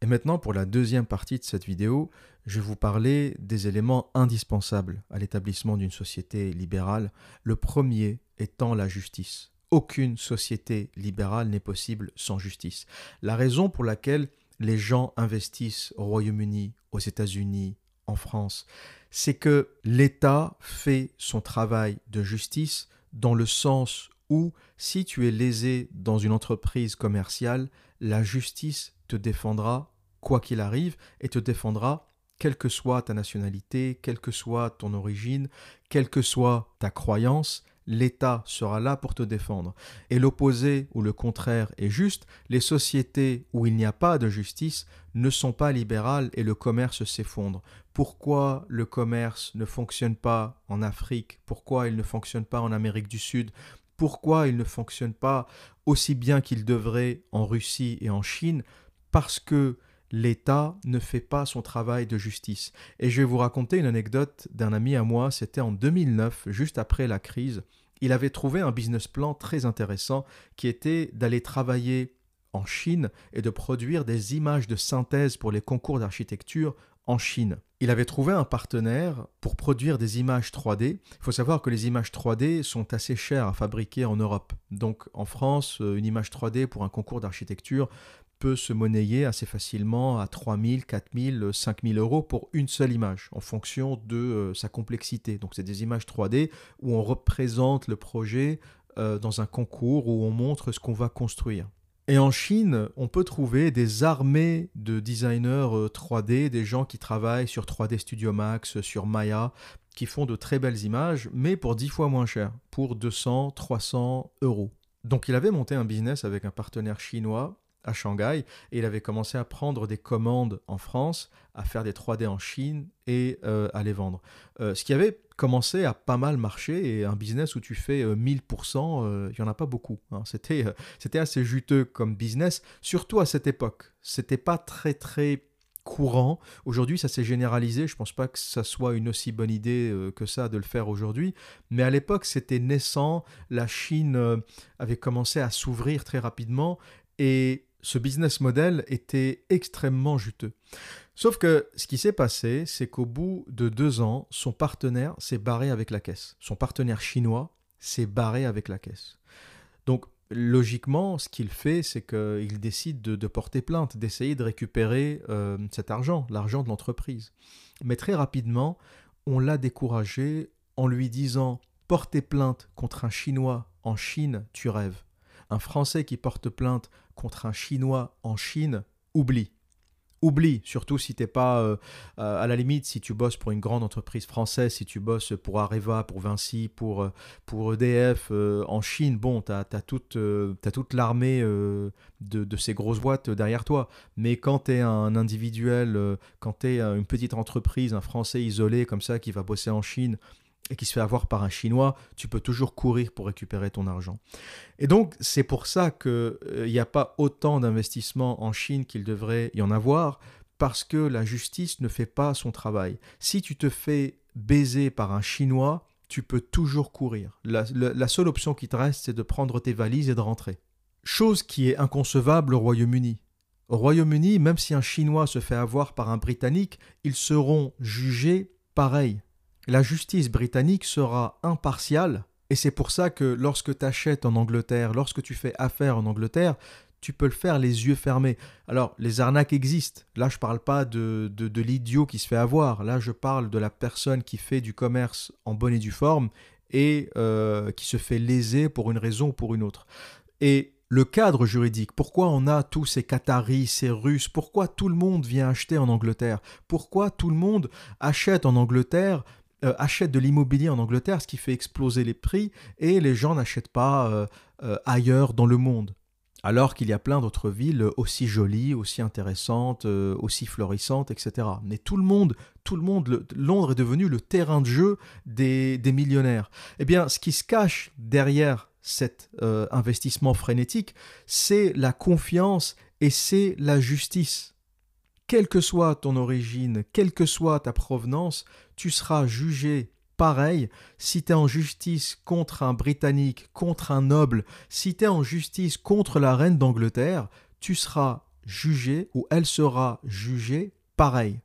Et maintenant, pour la deuxième partie de cette vidéo, je vais vous parler des éléments indispensables à l'établissement d'une société libérale, le premier étant la justice. Aucune société libérale n'est possible sans justice. La raison pour laquelle les gens investissent au Royaume-Uni, aux États-Unis, en France, c'est que l'État fait son travail de justice dans le sens ou si tu es lésé dans une entreprise commerciale, la justice te défendra quoi qu'il arrive et te défendra quelle que soit ta nationalité, quelle que soit ton origine, quelle que soit ta croyance, l'État sera là pour te défendre. Et l'opposé ou le contraire est juste, les sociétés où il n'y a pas de justice ne sont pas libérales et le commerce s'effondre. Pourquoi le commerce ne fonctionne pas en Afrique? Pourquoi il ne fonctionne pas en Amérique du Sud? Pourquoi il ne fonctionne pas aussi bien qu'il devrait en Russie et en Chine Parce que l'État ne fait pas son travail de justice. Et je vais vous raconter une anecdote d'un ami à moi, c'était en 2009, juste après la crise. Il avait trouvé un business plan très intéressant qui était d'aller travailler en Chine et de produire des images de synthèse pour les concours d'architecture en Chine. Il avait trouvé un partenaire pour produire des images 3D. Il faut savoir que les images 3D sont assez chères à fabriquer en Europe. Donc en France, euh, une image 3D pour un concours d'architecture peut se monnayer assez facilement à 3000, 4000, 5000 euros pour une seule image, en fonction de euh, sa complexité. Donc c'est des images 3D où on représente le projet euh, dans un concours, où on montre ce qu'on va construire. Et en Chine, on peut trouver des armées de designers 3D, euh, des gens qui travaillent sur 3D Studio Max, sur Maya, qui font de très belles images, mais pour 10 fois moins cher, pour 200, 300 euros. Donc il avait monté un business avec un partenaire chinois à Shanghai et il avait commencé à prendre des commandes en France, à faire des 3D en Chine et euh, à les vendre. Euh, ce qui avait commencé à pas mal marcher et un business où tu fais 1000%, euh, il n'y en a pas beaucoup. Hein. C'était, c'était assez juteux comme business, surtout à cette époque. C'était pas très très courant. Aujourd'hui, ça s'est généralisé. Je pense pas que ça soit une aussi bonne idée que ça de le faire aujourd'hui. Mais à l'époque, c'était naissant. La Chine avait commencé à s'ouvrir très rapidement. Et ce business model était extrêmement juteux. Sauf que ce qui s'est passé, c'est qu'au bout de deux ans, son partenaire s'est barré avec la caisse. Son partenaire chinois s'est barré avec la caisse. Donc, logiquement, ce qu'il fait, c'est qu'il décide de, porter plainte, d'essayer de récupérer euh, cet argent, l'argent de l'entreprise. Mais très rapidement, on l'a découragé en lui disant Porter plainte contre un Chinois en Chine, tu rêves. Un Français qui porte plainte contre un Chinois en Chine, oublie. Oublie, surtout si t'es pas, euh, euh, à la limite, si tu bosses pour une grande entreprise française, si tu bosses pour Areva, pour Vinci, pour, euh, pour EDF en Chine, bon, tu as, toute, toute l'armée de, de, ces grosses boîtes derrière toi. Mais quand tu es un individuel, quand tu es une petite entreprise, un Français isolé comme ça qui va bosser en Chine, et qui se fait avoir par un Chinois, tu peux toujours courir pour récupérer ton argent. Et donc, c'est pour ça qu'il euh, n'y a pas autant d'investissements en Chine qu'il devrait y en avoir, parce que la justice ne fait pas son travail. Si tu te fais baiser par un Chinois, tu peux toujours courir. La, la seule option qui te reste, c'est de prendre tes valises et de rentrer. Chose qui est inconcevable au Royaume-Uni. Au Royaume-Uni, même si un Chinois se fait avoir par un Britannique, ils seront jugés pareil la justice britannique sera impartiale, et c'est pour ça que lorsque tu achètes en Angleterre, lorsque tu fais affaire en Angleterre, tu peux le faire les yeux fermés. Alors, les arnaques existent. Là, je ne parle pas de, de, l'idiot qui se fait avoir. Là, je parle de la personne qui fait du commerce en bonne et due forme et euh, qui se fait léser pour une raison ou pour une autre. Et le cadre juridique, pourquoi on a tous ces Qataris, ces Russes, pourquoi tout le monde vient acheter en Angleterre, pourquoi tout le monde achète en Angleterre euh, achètent de l'immobilier en Angleterre, ce qui fait exploser les prix, et les gens n'achètent pas euh, euh, ailleurs dans le monde. Alors qu'il y a plein d'autres villes aussi jolies, aussi intéressantes, aussi florissantes, etc. Mais tout le monde, tout le monde, Londres est devenu le terrain de jeu des, des millionnaires. Eh bien, ce qui se cache derrière cet investissement frénétique, c'est la confiance et c'est la justice quelle que soit ton origine, quelle que soit ta provenance, tu seras jugé pareil si tu es en justice contre un Britannique, contre un noble, si tu es en justice contre la reine d'Angleterre, tu seras jugé ou elle sera jugée pareil.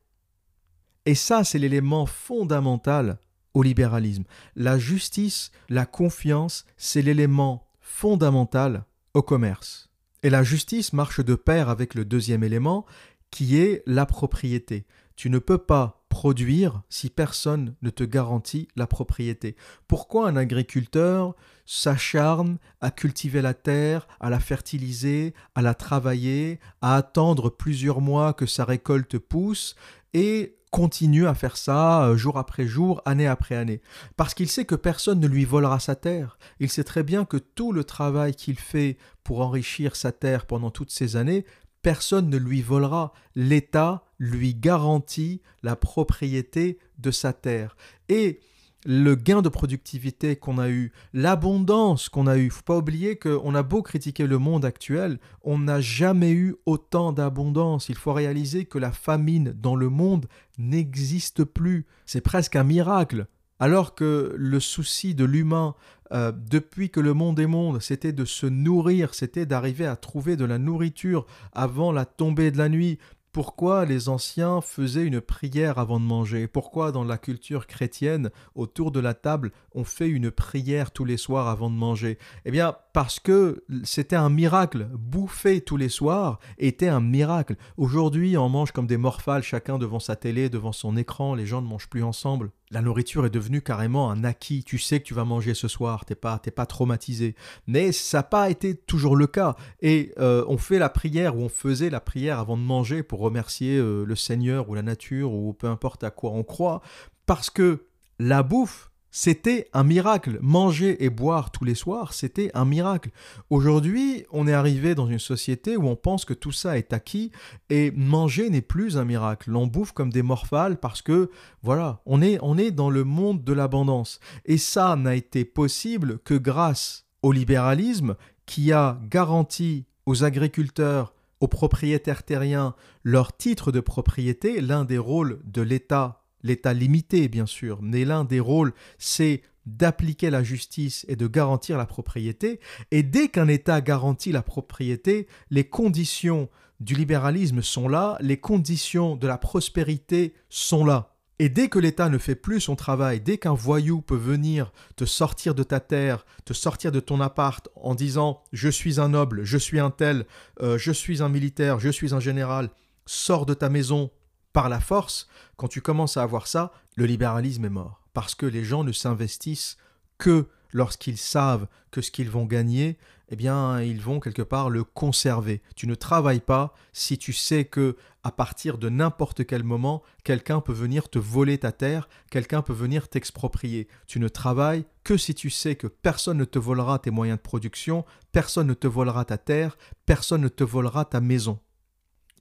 Et ça, c'est l'élément fondamental au libéralisme. La justice, la confiance, c'est l'élément fondamental au commerce. Et la justice marche de pair avec le deuxième élément, qui est la propriété. Tu ne peux pas produire si personne ne te garantit la propriété. Pourquoi un agriculteur s'acharne à cultiver la terre, à la fertiliser, à la travailler, à attendre plusieurs mois que sa récolte pousse et continue à faire ça euh, jour après jour, année après année? Parce qu'il sait que personne ne lui volera sa terre. Il sait très bien que tout le travail qu'il fait pour enrichir sa terre pendant toutes ces années, personne ne lui volera. L'État lui garantit la propriété de sa terre. Et le gain de productivité qu'on a eu, l'abondance qu'on a eu. Faut pas oublier qu'on a beau critiquer le monde actuel, on n'a jamais eu autant d'abondance. Il faut réaliser que la famine dans le monde n'existe plus. C'est presque un miracle. alors que le souci de l'humain, euh, depuis que le monde est monde, c'était de se nourrir, c'était d'arriver à trouver de la nourriture avant la tombée de la nuit, pourquoi les anciens faisaient une prière avant de manger? Pourquoi dans la culture chrétienne, autour de la table, on fait une prière tous les soirs avant de manger? Eh bien, parce que c'était un miracle. Bouffer tous les soirs était un miracle. Aujourd'hui, on mange comme des morphales, chacun devant sa télé, devant son écran, les gens ne mangent plus ensemble. La nourriture est devenue carrément un acquis. Tu sais que tu vas manger ce soir, t'es pas, t'es pas traumatisé. Mais ça n'a pas été toujours le cas. Et euh, on fait la prière ou on faisait la prière avant de manger pour remercier euh, le Seigneur ou la nature ou peu importe à quoi on croit, parce que la bouffe c'était un miracle. Manger et boire tous les soirs, c'était un miracle. Aujourd'hui, on est arrivé dans une société où on pense que tout ça est acquis et manger n'est plus un miracle. On bouffe comme des morphales parce que, voilà, on est, on est dans le monde de l'abondance. Et ça n'a été possible que grâce au libéralisme qui a garanti aux agriculteurs, aux propriétaires terriens leur titre de propriété, l'un des rôles de l'État l'État limité bien sûr, mais l'un des rôles, c'est d'appliquer la justice et de garantir la propriété, et dès qu'un État garantit la propriété, les conditions du libéralisme sont là, les conditions de la prospérité sont là. Et dès que l'État ne fait plus son travail, dès qu'un voyou peut venir te sortir de ta terre, te sortir de ton appart en disant je suis un noble, je suis un tel, euh, je suis un militaire, je suis un général, sors de ta maison, par la force, quand tu commences à avoir ça, le libéralisme est mort. Parce que les gens ne s'investissent que lorsqu'ils savent que ce qu'ils vont gagner, eh bien, ils vont quelque part le conserver. Tu ne travailles pas si tu sais que à partir de n'importe quel moment, quelqu'un peut venir te voler ta terre, quelqu'un peut venir t'exproprier. Tu ne travailles que si tu sais que personne ne te volera tes moyens de production, personne ne te volera ta terre, personne ne te volera ta maison.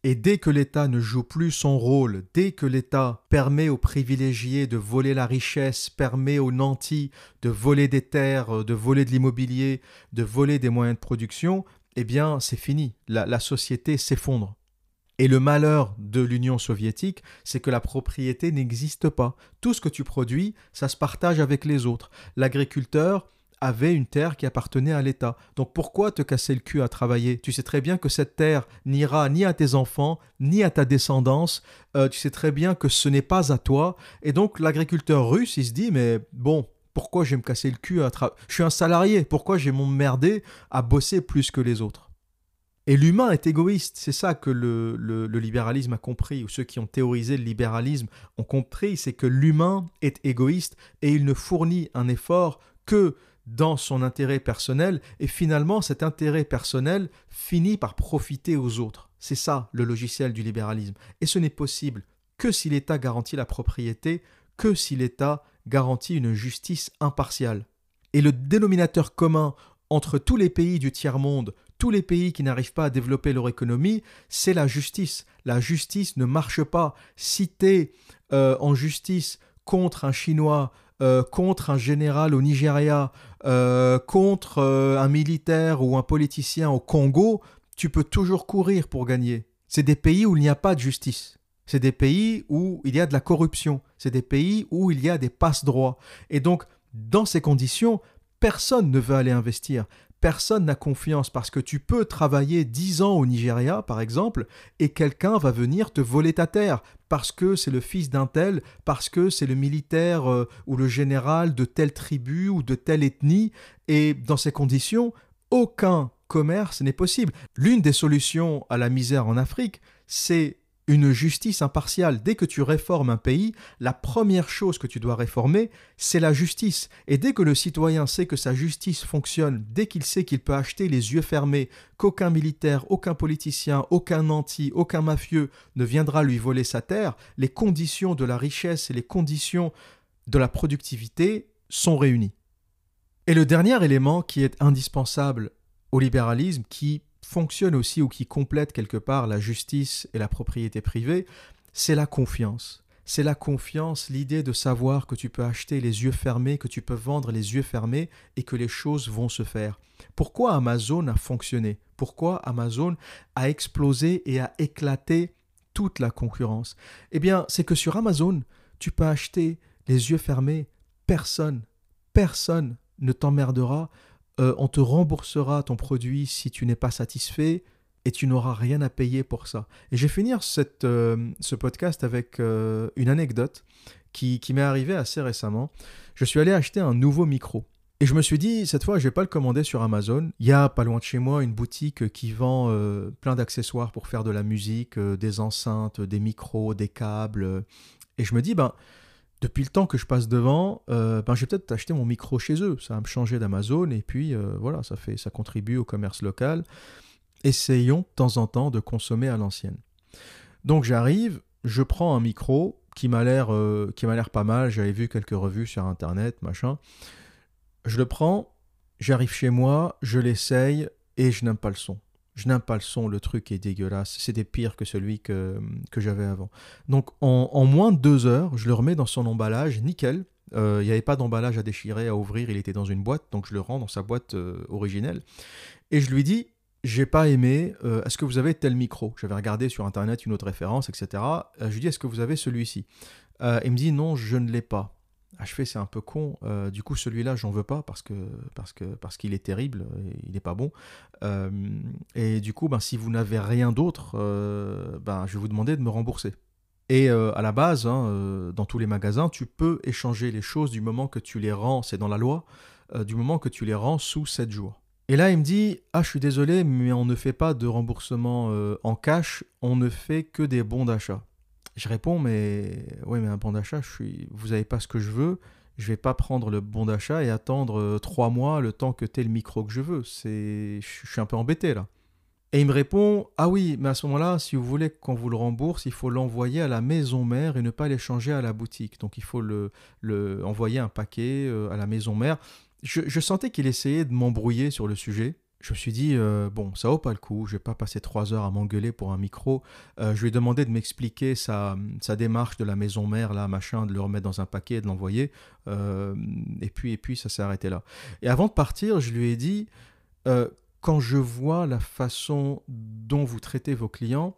Et dès que l'État ne joue plus son rôle, dès que l'État permet aux privilégiés de voler la richesse, permet aux nantis de voler des terres, de voler de l'immobilier, de voler des moyens de production, eh bien c'est fini, la, la société s'effondre. Et le malheur de l'Union soviétique, c'est que la propriété n'existe pas. Tout ce que tu produis, ça se partage avec les autres. L'agriculteur, avait une terre qui appartenait à l'État. Donc pourquoi te casser le cul à travailler? Tu sais très bien que cette terre n'ira ni à tes enfants, ni à ta descendance. Euh, tu sais très bien que ce n'est pas à toi. Et donc l'agriculteur russe, il se dit, mais bon, pourquoi je vais me casser le cul à travailler Je suis un salarié, pourquoi j'ai m'emmerder à bosser plus que les autres? Et l'humain est égoïste, c'est ça que le, le, libéralisme a compris, ou ceux qui ont théorisé le libéralisme ont compris, c'est que l'humain est égoïste et il ne fournit un effort que dans son intérêt personnel, et finalement cet intérêt personnel finit par profiter aux autres. C'est ça le logiciel du libéralisme. Et ce n'est possible que si l'État garantit la propriété, que si l'État garantit une justice impartiale. Et le dénominateur commun entre tous les pays du tiers-monde, tous les pays qui n'arrivent pas à développer leur économie, c'est la justice. La justice ne marche pas. Si euh, en justice contre un Chinois, euh, contre un général au Nigeria, euh, contre euh, un militaire ou un politicien au Congo, tu peux toujours courir pour gagner. C'est des pays où il n'y a pas de justice. C'est des pays où il y a de la corruption. C'est des pays où il y a des passe-droits. Et donc, dans ces conditions, personne ne veut aller investir personne n'a confiance parce que tu peux travailler 10 ans au Nigeria, par exemple, et quelqu'un va venir te voler ta terre parce que c'est le fils d'un tel, parce que c'est le militaire euh, ou le général de telle tribu ou de telle ethnie, et dans ces conditions, aucun commerce n'est possible. L'une des solutions à la misère en Afrique, c'est une justice impartiale. Dès que tu réformes un pays, la première chose que tu dois réformer, c'est la justice. Et dès que le citoyen sait que sa justice fonctionne, dès qu'il sait qu'il peut acheter les yeux fermés, qu'aucun militaire, aucun politicien, aucun nanti, aucun mafieux ne viendra lui voler sa terre, les conditions de la richesse et les conditions de la productivité sont réunies. Et le dernier élément qui est indispensable au libéralisme, qui fonctionne aussi ou qui complète quelque part la justice et la propriété privée, c'est la confiance. C'est la confiance, l'idée de savoir que tu peux acheter les yeux fermés, que tu peux vendre les yeux fermés et que les choses vont se faire. Pourquoi Amazon a fonctionné? Pourquoi Amazon a explosé et a éclaté toute la concurrence? Eh bien, c'est que sur Amazon, tu peux acheter les yeux fermés personne, personne ne t'emmerdera. Euh, on te remboursera ton produit si tu n'es pas satisfait et tu n'auras rien à payer pour ça. Et je vais finir euh, ce podcast avec euh, une anecdote qui, m'est arrivée assez récemment. Je suis allé acheter un nouveau micro. Et je me suis dit, cette fois, je vais pas le commander sur Amazon. Il y a pas loin de chez moi une boutique qui vend plein d'accessoires pour faire de la musique, des enceintes, des micros, des câbles. Et je me dis, ben, depuis le temps que je passe devant, euh, ben, je vais peut-être acheter mon micro chez eux. Ça va me changer d'Amazon et puis euh, voilà, ça, fait, ça contribue au commerce local. Essayons de temps en temps de consommer à l'ancienne. Donc j'arrive, je prends un micro qui m'a l'air euh, qui m'a l'air pas mal. J'avais vu quelques revues sur internet, machin. Je le prends, j'arrive chez moi, je l'essaye et je n'aime pas le son. Je n'aime pas le son, le truc est dégueulasse. C'était pire que celui que, que j'avais avant. Donc en, moins de deux heures, je le remets dans son emballage, nickel. Euh, il n'y avait pas d'emballage à déchirer, à ouvrir, il était dans une boîte, donc je le rends dans sa boîte euh, originelle. Et je lui dis, j'ai pas aimé, euh, est-ce que vous avez tel micro? J'avais regardé sur internet une autre référence, etc. je lui dis, est-ce que vous avez celui-ci? Il me dit, non, je ne l'ai pas. Ah, c'est un peu con. Euh, du coup, celui-là, j'en veux pas parce que parce que parce qu'il est terrible, il n'est pas bon. Euh, et du coup, ben, si vous n'avez rien d'autre, euh, ben, je vais vous demander de me rembourser. Et à la base, hein, dans tous les magasins, tu peux échanger les choses du moment que tu les rends, c'est dans la loi, du moment que tu les rends sous 7 jours. Et là, il me dit Ah, je suis désolé, mais on ne fait pas de remboursement en cash, on ne fait que des bons d'achat. Je réponds, mais oui, mais un bon d'achat, je suis... vous n'avez pas ce que je veux, je vais pas prendre le bon d'achat et attendre euh, trois mois le temps que tu le micro que je veux. C'est... Je suis un peu embêté là. Et il me répond, ah oui, mais à ce moment-là, si vous voulez qu'on vous le rembourse, il faut l'envoyer à la maison mère et ne pas l'échanger à la boutique. Donc il faut le, le envoyer un paquet euh, à la maison mère. je sentais qu'il essayait de m'embrouiller sur le sujet je me suis dit, euh, bon, ça vaut pas le coup, je vais pas passer trois heures à m'engueuler pour un micro. Euh, je lui ai demandé de m'expliquer sa, démarche de la maison mère, là, machin, de le remettre dans un paquet et de l'envoyer. Euh, et, puis, et puis, ça s'est arrêté là. Et avant de partir, je lui ai dit, quand je vois la façon dont vous traitez vos clients,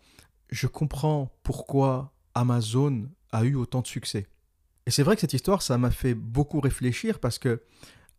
je comprends pourquoi Amazon a eu autant de succès. Et c'est vrai que cette histoire, ça m'a fait beaucoup réfléchir parce que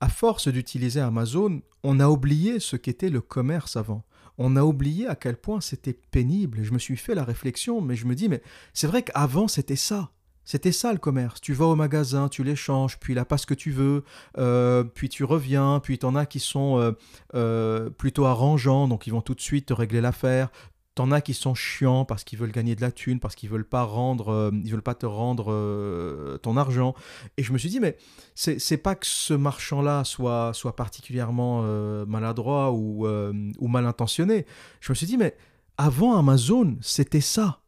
à force d'utiliser Amazon, on a oublié ce qu'était le commerce avant. On a oublié à quel point c'était pénible. Je me suis fait la réflexion, mais je me dis, mais c'est vrai qu'avant c'était ça. C'était ça le commerce. Tu vas au magasin, tu l'échanges, puis là pas ce que tu veux, euh, puis tu reviens, puis t'en as qui sont euh, euh, plutôt arrangeants, donc ils vont tout de suite te régler l'affaire. T'en as qui sont chiants parce qu'ils veulent gagner de la thune, parce qu'ils veulent pas rendre, euh, ils veulent pas te rendre euh, ton argent. Et je me suis dit, mais c'est pas que ce marchand-là soit, soit particulièrement euh, maladroit ou, ou mal intentionné. Je me suis dit, mais avant Amazon, c'était ça.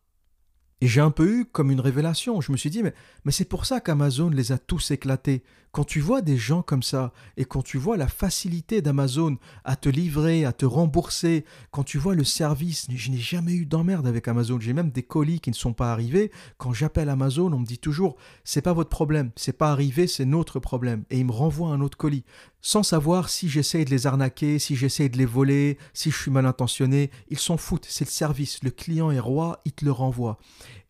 Et j'ai un peu eu comme une révélation. Je me suis dit, mais, mais c'est pour ça qu'Amazon les a tous éclatés. Quand tu vois des gens comme ça, et quand tu vois la facilité d'Amazon à te livrer, à te rembourser, quand tu vois le service, je n'ai jamais eu d'emmerde avec Amazon. J'ai même des colis qui ne sont pas arrivés. Quand j'appelle Amazon, on me dit toujours, c'est pas votre problème, c'est pas arrivé, c'est notre problème. Et ils me renvoient un autre colis sans savoir si j'essaye de les arnaquer, si j'essaye de les voler, si je suis mal intentionné. Ils s'en foutent, c'est le service. Le client est roi, il te le renvoie.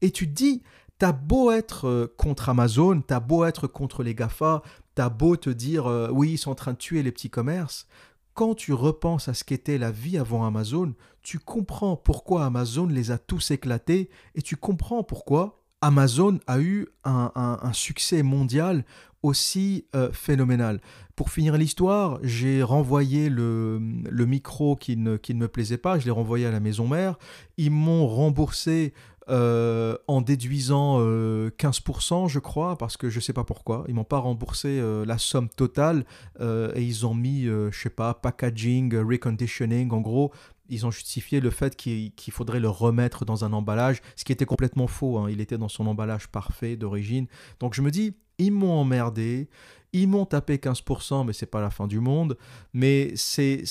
Et tu te dis, t'as beau être euh, contre Amazon, t'as beau être contre les GAFA, t'as beau te dire, euh, oui, ils sont en train de tuer les petits commerces. Quand tu repenses à ce qu'était la vie avant Amazon, tu comprends pourquoi Amazon les a tous éclatés et tu comprends pourquoi Amazon a eu un, succès mondial aussi euh, phénoménal. Pour finir l'histoire, j'ai renvoyé le, micro qui ne, qui ne, me plaisait pas, je l'ai renvoyé à la maison mère. Ils m'ont remboursé euh, en déduisant 15%, euh, je crois, parce que je ne sais pas pourquoi. Ils m'ont pas remboursé la somme totale et ils ont mis, je sais pas, packaging, reconditioning, en gros, ils ont justifié le fait qu'il faudrait le remettre dans un emballage, ce qui était complètement faux. Hein. Il était dans son emballage parfait d'origine. Donc je me dis, ils m'ont emmerdé, ils m'ont tapé 15%, mais c'est pas la fin du monde. Mais c'est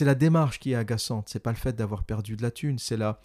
la démarche qui est agaçante. C'est pas le fait d'avoir perdu de la thune, c'est la,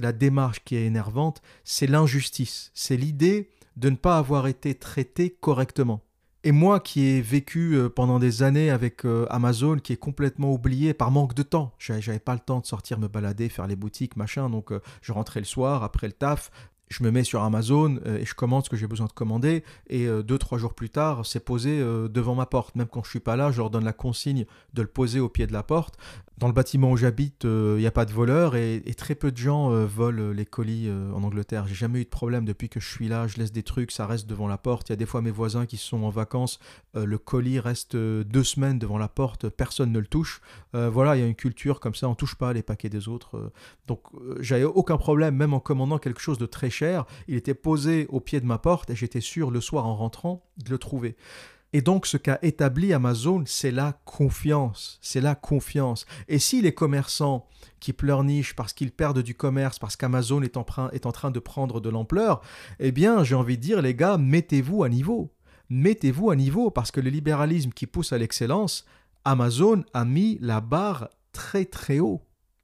la démarche qui est énervante, c'est l'injustice, c'est l'idée de ne pas avoir été traité correctement. Et moi qui ai vécu euh, pendant des années avec euh, Amazon, qui est complètement oublié par manque de temps, j'avais pas le temps de sortir me balader, faire les boutiques, machin, donc euh, je rentrais le soir après le taf, je me mets sur Amazon euh, et je commande ce que j'ai besoin de commander. Et euh, deux, trois jours plus tard, c'est posé euh, devant ma porte. Même quand je suis pas là, je leur donne la consigne de le poser au pied de la porte. Dans le bâtiment où j'habite, il n'y a pas de voleurs et, très peu de gens volent les colis en Angleterre. J'ai jamais eu de problème depuis que je suis là. Je laisse des trucs, ça reste devant la porte. Il y a des fois mes voisins qui sont en vacances, le colis reste deux semaines devant la porte, personne ne le touche. voilà, il y a une culture comme ça, on touche pas les paquets des autres. donc j'avais aucun problème, même en commandant quelque chose de très cher il était posé au pied de ma porte et j'étais sûr le soir en rentrant de le trouver. Et donc, ce qu'a établi Amazon, c'est la confiance. C'est la confiance. Et si les commerçants qui pleurnichent parce qu'ils perdent du commerce, parce qu'Amazon est, en, est en train de prendre de l'ampleur, eh bien, j'ai envie de dire, les gars, mettez-vous à niveau. Mettez-vous à niveau parce que le libéralisme qui pousse à l'excellence, Amazon a mis la barre très très haut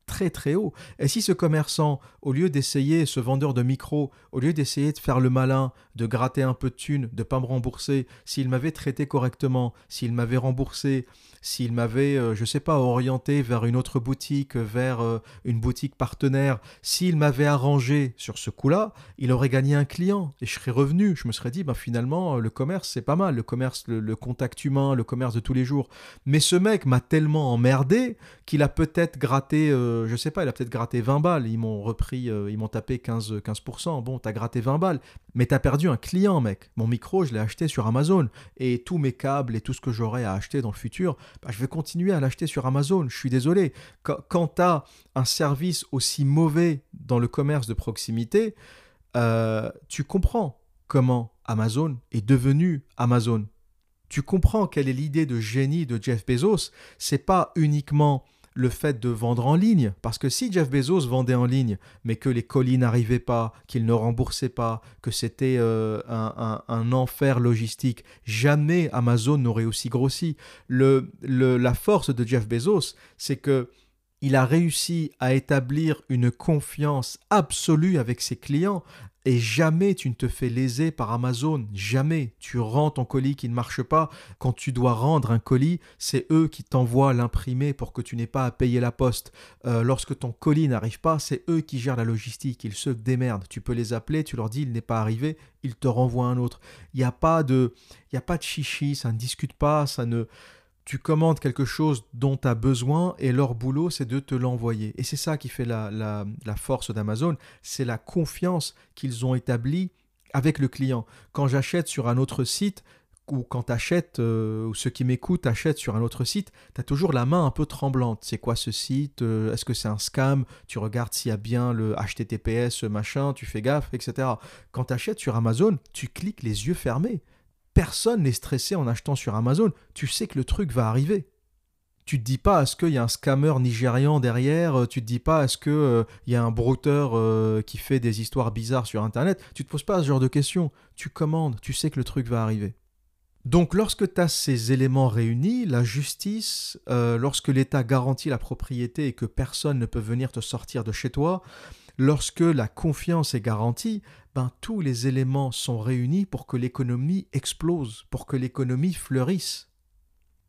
très très haut. Et si ce commerçant, au lieu d'essayer, ce vendeur de micro, au lieu d'essayer de faire le malin, de gratter un peu de thunes, de pas me rembourser, s'il m'avait traité correctement, s'il m'avait remboursé, s'il m'avait, euh, je sais pas, orienté vers une autre boutique, vers euh, une boutique partenaire, s'il m'avait arrangé sur ce coup-là, il aurait gagné un client et je serais revenu. Je me serais dit, ben finalement, euh, le commerce, c'est pas mal, le commerce, le, contact humain, le commerce de tous les jours. Mais ce mec m'a tellement emmerdé qu'il a peut-être gratté, je sais pas, il a peut-être gratté 20 balles. Ils m'ont repris, ils m'ont tapé 15, 15%. Bon, t'as gratté 20 balles, mais t'as perdu un client, mec. Mon micro, je l'ai acheté sur Amazon et tous mes câbles et tout ce que j'aurais à acheter dans le futur, bah, je vais continuer à l'acheter sur Amazon. Je suis désolé. Quand, tu as un service aussi mauvais dans le commerce de proximité, euh, tu comprends comment Amazon est devenu Amazon. Tu comprends quelle est l'idée de génie de Jeff Bezos. C'est pas uniquement le fait de vendre en ligne. Parce que si Jeff Bezos vendait en ligne, mais que les colis n'arrivaient pas, qu'il ne remboursait pas, que c'était euh, un, enfer logistique, jamais Amazon n'aurait aussi grossi. Le, la force de Jeff Bezos, c'est que il a réussi à établir une confiance absolue avec ses clients et jamais tu ne te fais léser par Amazon, jamais. Tu rends ton colis qui ne marche pas. Quand tu dois rendre un colis, c'est eux qui t'envoient l'imprimer pour que tu n'aies pas à payer la poste. Euh, lorsque ton colis n'arrive pas, c'est eux qui gèrent la logistique. Ils se démerdent. Tu peux les appeler, tu leur dis il n'est pas arrivé, ils te renvoient un autre. Il n'y a pas de, y a pas de chichi, ça ne discute pas, ça ne tu commandes quelque chose dont tu as besoin et leur boulot, c'est de te l'envoyer. Et c'est ça qui fait la, la, force d'Amazon, c'est la confiance qu'ils ont établie avec le client. Quand j'achète sur un autre site, ou quand tu achètes, euh, ou ceux qui m'écoutent achètent sur un autre site, tu as toujours la main un peu tremblante. C'est quoi ce site? Euh, Est-ce que c'est un scam? Tu regardes s'il y a bien le HTTPS, machin, tu fais gaffe, etc. Quand tu achètes sur Amazon, tu cliques les yeux fermés personne n'est stressé en achetant sur Amazon. Tu sais que le truc va arriver. Tu te dis pas est-ce qu'il y a un scammer nigérian derrière, euh, tu te dis pas est-ce qu'il euh, y a un brouteur euh, qui fait des histoires bizarres sur internet. Tu te poses pas ce genre de questions. Tu commandes, tu sais que le truc va arriver. Donc lorsque tu as ces éléments réunis, la justice, lorsque l'État garantit la propriété et que personne ne peut venir te sortir de chez toi, lorsque la confiance est garantie, ben, tous les éléments sont réunis pour que l'économie explose, pour que l'économie fleurisse.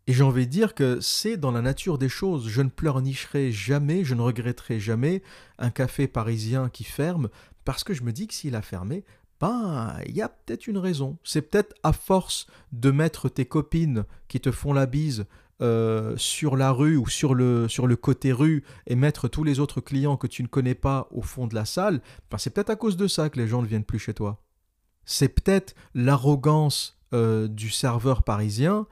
Et j'ai envie dire que c'est dans la nature des choses. Je ne pleurnicherai jamais, je ne regretterai jamais un café parisien qui ferme, parce que je me dis que s'il a fermé, ben, il y a peut-être une raison. C'est peut-être à force de mettre tes copines qui te font la bise euh, sur la rue ou sur le, sur le côté rue et mettre tous les autres clients que tu ne connais pas au fond de la salle, ben c'est peut-être à cause de ça que les gens ne viennent plus chez toi. C'est peut-être l'arrogance euh, du serveur parisien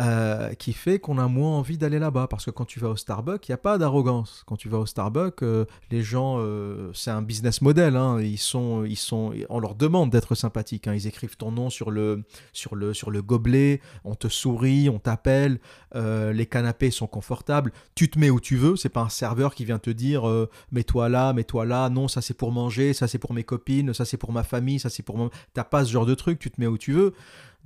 euh, qui fait qu'on a moins envie d'aller là-bas. Parce que quand tu vas au Starbucks, il n'y a pas d'arrogance. Quand tu vas au Starbucks, euh, les gens, euh, c'est un business model. Hein. ils sont, ils sont, on leur demande d'être sympathiques. Hein. ils écrivent ton nom sur le, sur, le, sur le gobelet, on te sourit, on t'appelle, les canapés sont confortables. Tu te mets où tu veux. C'est pas un serveur qui vient te dire mets-toi là, mets-toi là. Non, ça c'est pour manger, ça c'est pour mes copines, ça c'est pour ma famille, ça c'est pour moi. T'as pas ce genre de truc. Tu te mets où tu veux.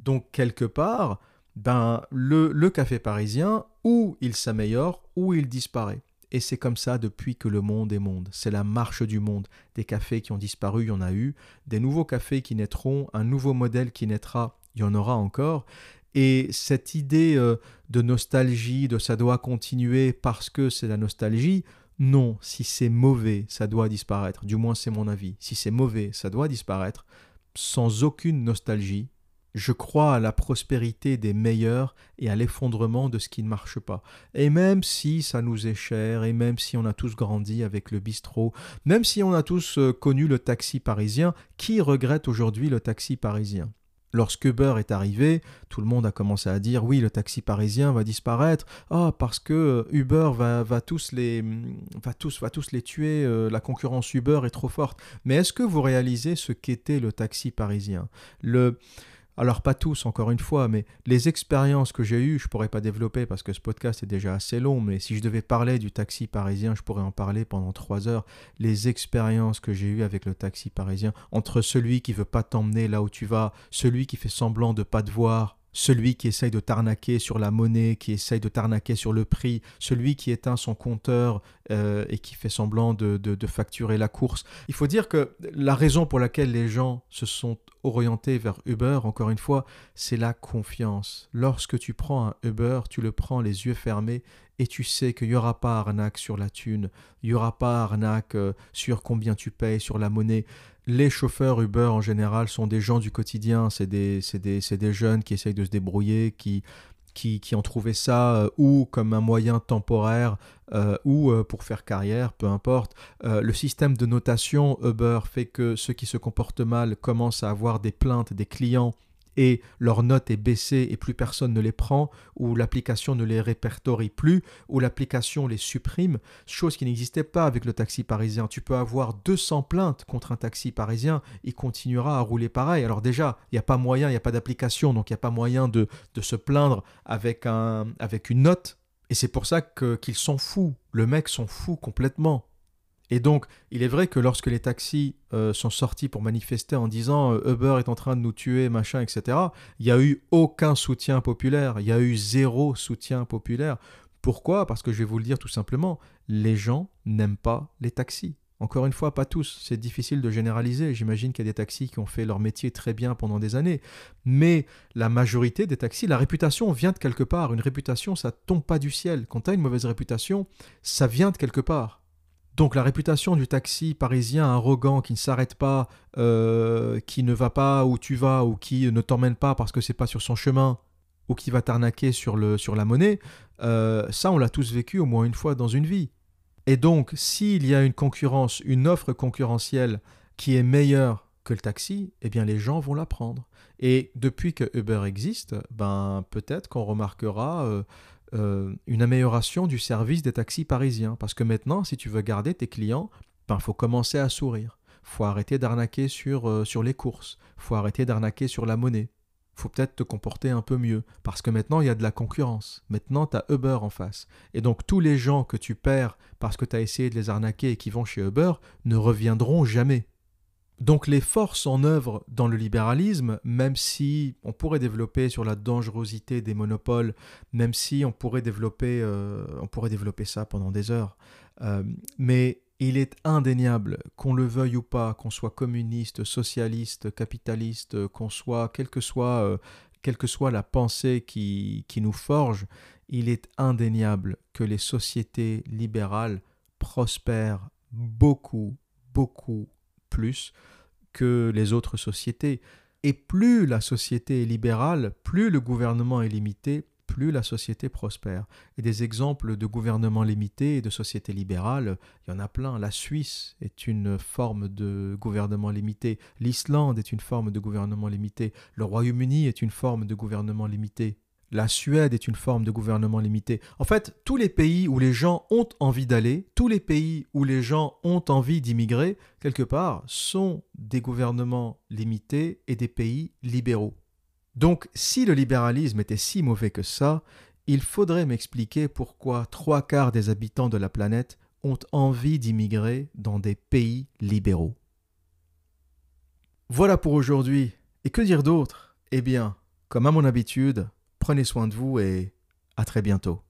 Donc quelque part ben, le, café parisien, ou il s'améliore, ou il disparaît. Et c'est comme ça depuis que le monde est monde. C'est la marche du monde. Des cafés qui ont disparu, il y en a eu. Des nouveaux cafés qui naîtront, un nouveau modèle qui naîtra, il y en aura encore. Et cette idée euh, de nostalgie, de ça doit continuer parce que c'est la nostalgie, non, si c'est mauvais, ça doit disparaître. Du moins, c'est mon avis. Si c'est mauvais, ça doit disparaître. Sans aucune nostalgie, je crois à la prospérité des meilleurs et à l'effondrement de ce qui ne marche pas. Et même si ça nous est cher, et même si on a tous grandi avec le bistrot, même si on a tous euh, connu le taxi parisien, qui regrette aujourd'hui le taxi parisien? Lorsque Uber est arrivé, tout le monde a commencé à dire oui, le taxi parisien va disparaître. Ah, parce que euh, Uber va, va, tous les, va, tous, va tous les tuer, euh, la concurrence Uber est trop forte. Mais est-ce que vous réalisez ce qu'était le taxi parisien? Le, alors pas tous, encore une fois, mais les expériences que j'ai eues, je pourrais pas développer parce que ce podcast est déjà assez long, mais si je devais parler du taxi parisien, je pourrais en parler pendant trois heures. Les expériences que j'ai eues avec le taxi parisien, entre celui qui veut pas t'emmener là où tu vas, celui qui fait semblant de pas te voir, celui qui essaye de t'arnaquer sur la monnaie, qui essaye de t'arnaquer sur le prix, celui qui éteint son compteur euh, et qui fait semblant de, de, facturer la course. Il faut dire que la raison pour laquelle les gens se sont orientés vers Uber, encore une fois, c'est la confiance. Lorsque tu prends un Uber, tu le prends les yeux fermés et tu sais qu'il n'y aura pas arnaque sur la thune, il n'y aura pas arnaque euh, sur combien tu payes, sur la monnaie les chauffeurs Uber en général sont des gens du quotidien, c'est des, des, des, jeunes qui essayent de se débrouiller, qui, qui, qui ont trouvé ça euh, ou comme un moyen temporaire euh, ou euh, pour faire carrière, peu importe. le système de notation Uber fait que ceux qui se comportent mal commencent à avoir des plaintes des clients et leur note est baissée et plus personne ne les prend, ou l'application ne les répertorie plus, ou l'application les supprime, chose qui n'existait pas avec le taxi parisien. Tu peux avoir 200 plaintes contre un taxi parisien, il continuera à rouler pareil. Alors déjà, il n'y a pas moyen, il n'y a pas d'application, donc il n'y a pas moyen de, de se plaindre avec, un, avec une note. Et c'est pour ça qu'ils s'en fout. Le mec s'en fout complètement. Et donc, il est vrai que lorsque les taxis euh, sont sortis pour manifester en disant euh, Uber est en train de nous tuer, machin, etc., il n'y a eu aucun soutien populaire, il y a eu zéro soutien populaire. Pourquoi? Parce que je vais vous le dire tout simplement, les gens n'aiment pas les taxis. Encore une fois, pas tous, c'est difficile de généraliser. J'imagine qu'il y a des taxis qui ont fait leur métier très bien pendant des années. Mais la majorité des taxis, la réputation vient de quelque part. Une réputation, ça tombe pas du ciel. Quand tu as une mauvaise réputation, ça vient de quelque part. Donc la réputation du taxi parisien arrogant qui ne s'arrête pas, euh, qui ne va pas où tu vas ou qui ne t'emmène pas parce que c'est pas sur son chemin ou qui va t'arnaquer sur, sur la monnaie, euh, ça on l'a tous vécu au moins une fois dans une vie. Et donc s'il y a une concurrence, une offre concurrentielle qui est meilleure que le taxi, eh bien les gens vont la prendre. Et depuis que Uber existe, ben peut-être qu'on remarquera euh, euh, une amélioration du service des taxis parisiens. Parce que maintenant, si tu veux garder tes clients, il ben, faut commencer à sourire. faut arrêter d'arnaquer sur, euh, les courses. faut arrêter d'arnaquer sur la monnaie. faut peut-être te comporter un peu mieux. Parce que maintenant, il y a de la concurrence. Maintenant, tu as Uber en face. Et donc, tous les gens que tu perds parce que tu as essayé de les arnaquer et qui vont chez Uber ne reviendront jamais. Donc les forces en œuvre dans le libéralisme, même si on pourrait développer sur la dangerosité des monopoles, même si on pourrait développer, euh, on pourrait développer ça pendant des heures, euh, mais il est indéniable, qu'on le veuille ou pas, qu'on soit communiste, socialiste, capitaliste, qu'on soit, quelle que soit, euh, quelle que soit la pensée qui, qui nous forge, il est indéniable que les sociétés libérales prospèrent beaucoup, beaucoup plus que les autres sociétés. Et plus la société est libérale, plus le gouvernement est limité, plus la société prospère. Et des exemples de gouvernement limité et de société libérale, il y en a plein. La Suisse est une forme de gouvernement limité, l'Islande est une forme de gouvernement limité, le Royaume-Uni est une forme de gouvernement limité. La Suède est une forme de gouvernement limité. En fait, tous les pays où les gens ont envie d'aller, tous les pays où les gens ont envie d'immigrer, quelque part, sont des gouvernements limités et des pays libéraux. Donc, si le libéralisme était si mauvais que ça, il faudrait m'expliquer pourquoi trois quarts des habitants de la planète ont envie d'immigrer dans des pays libéraux. Voilà pour aujourd'hui. Et que dire d'autre? Eh bien, comme à mon habitude, Prenez soin de vous et à très bientôt.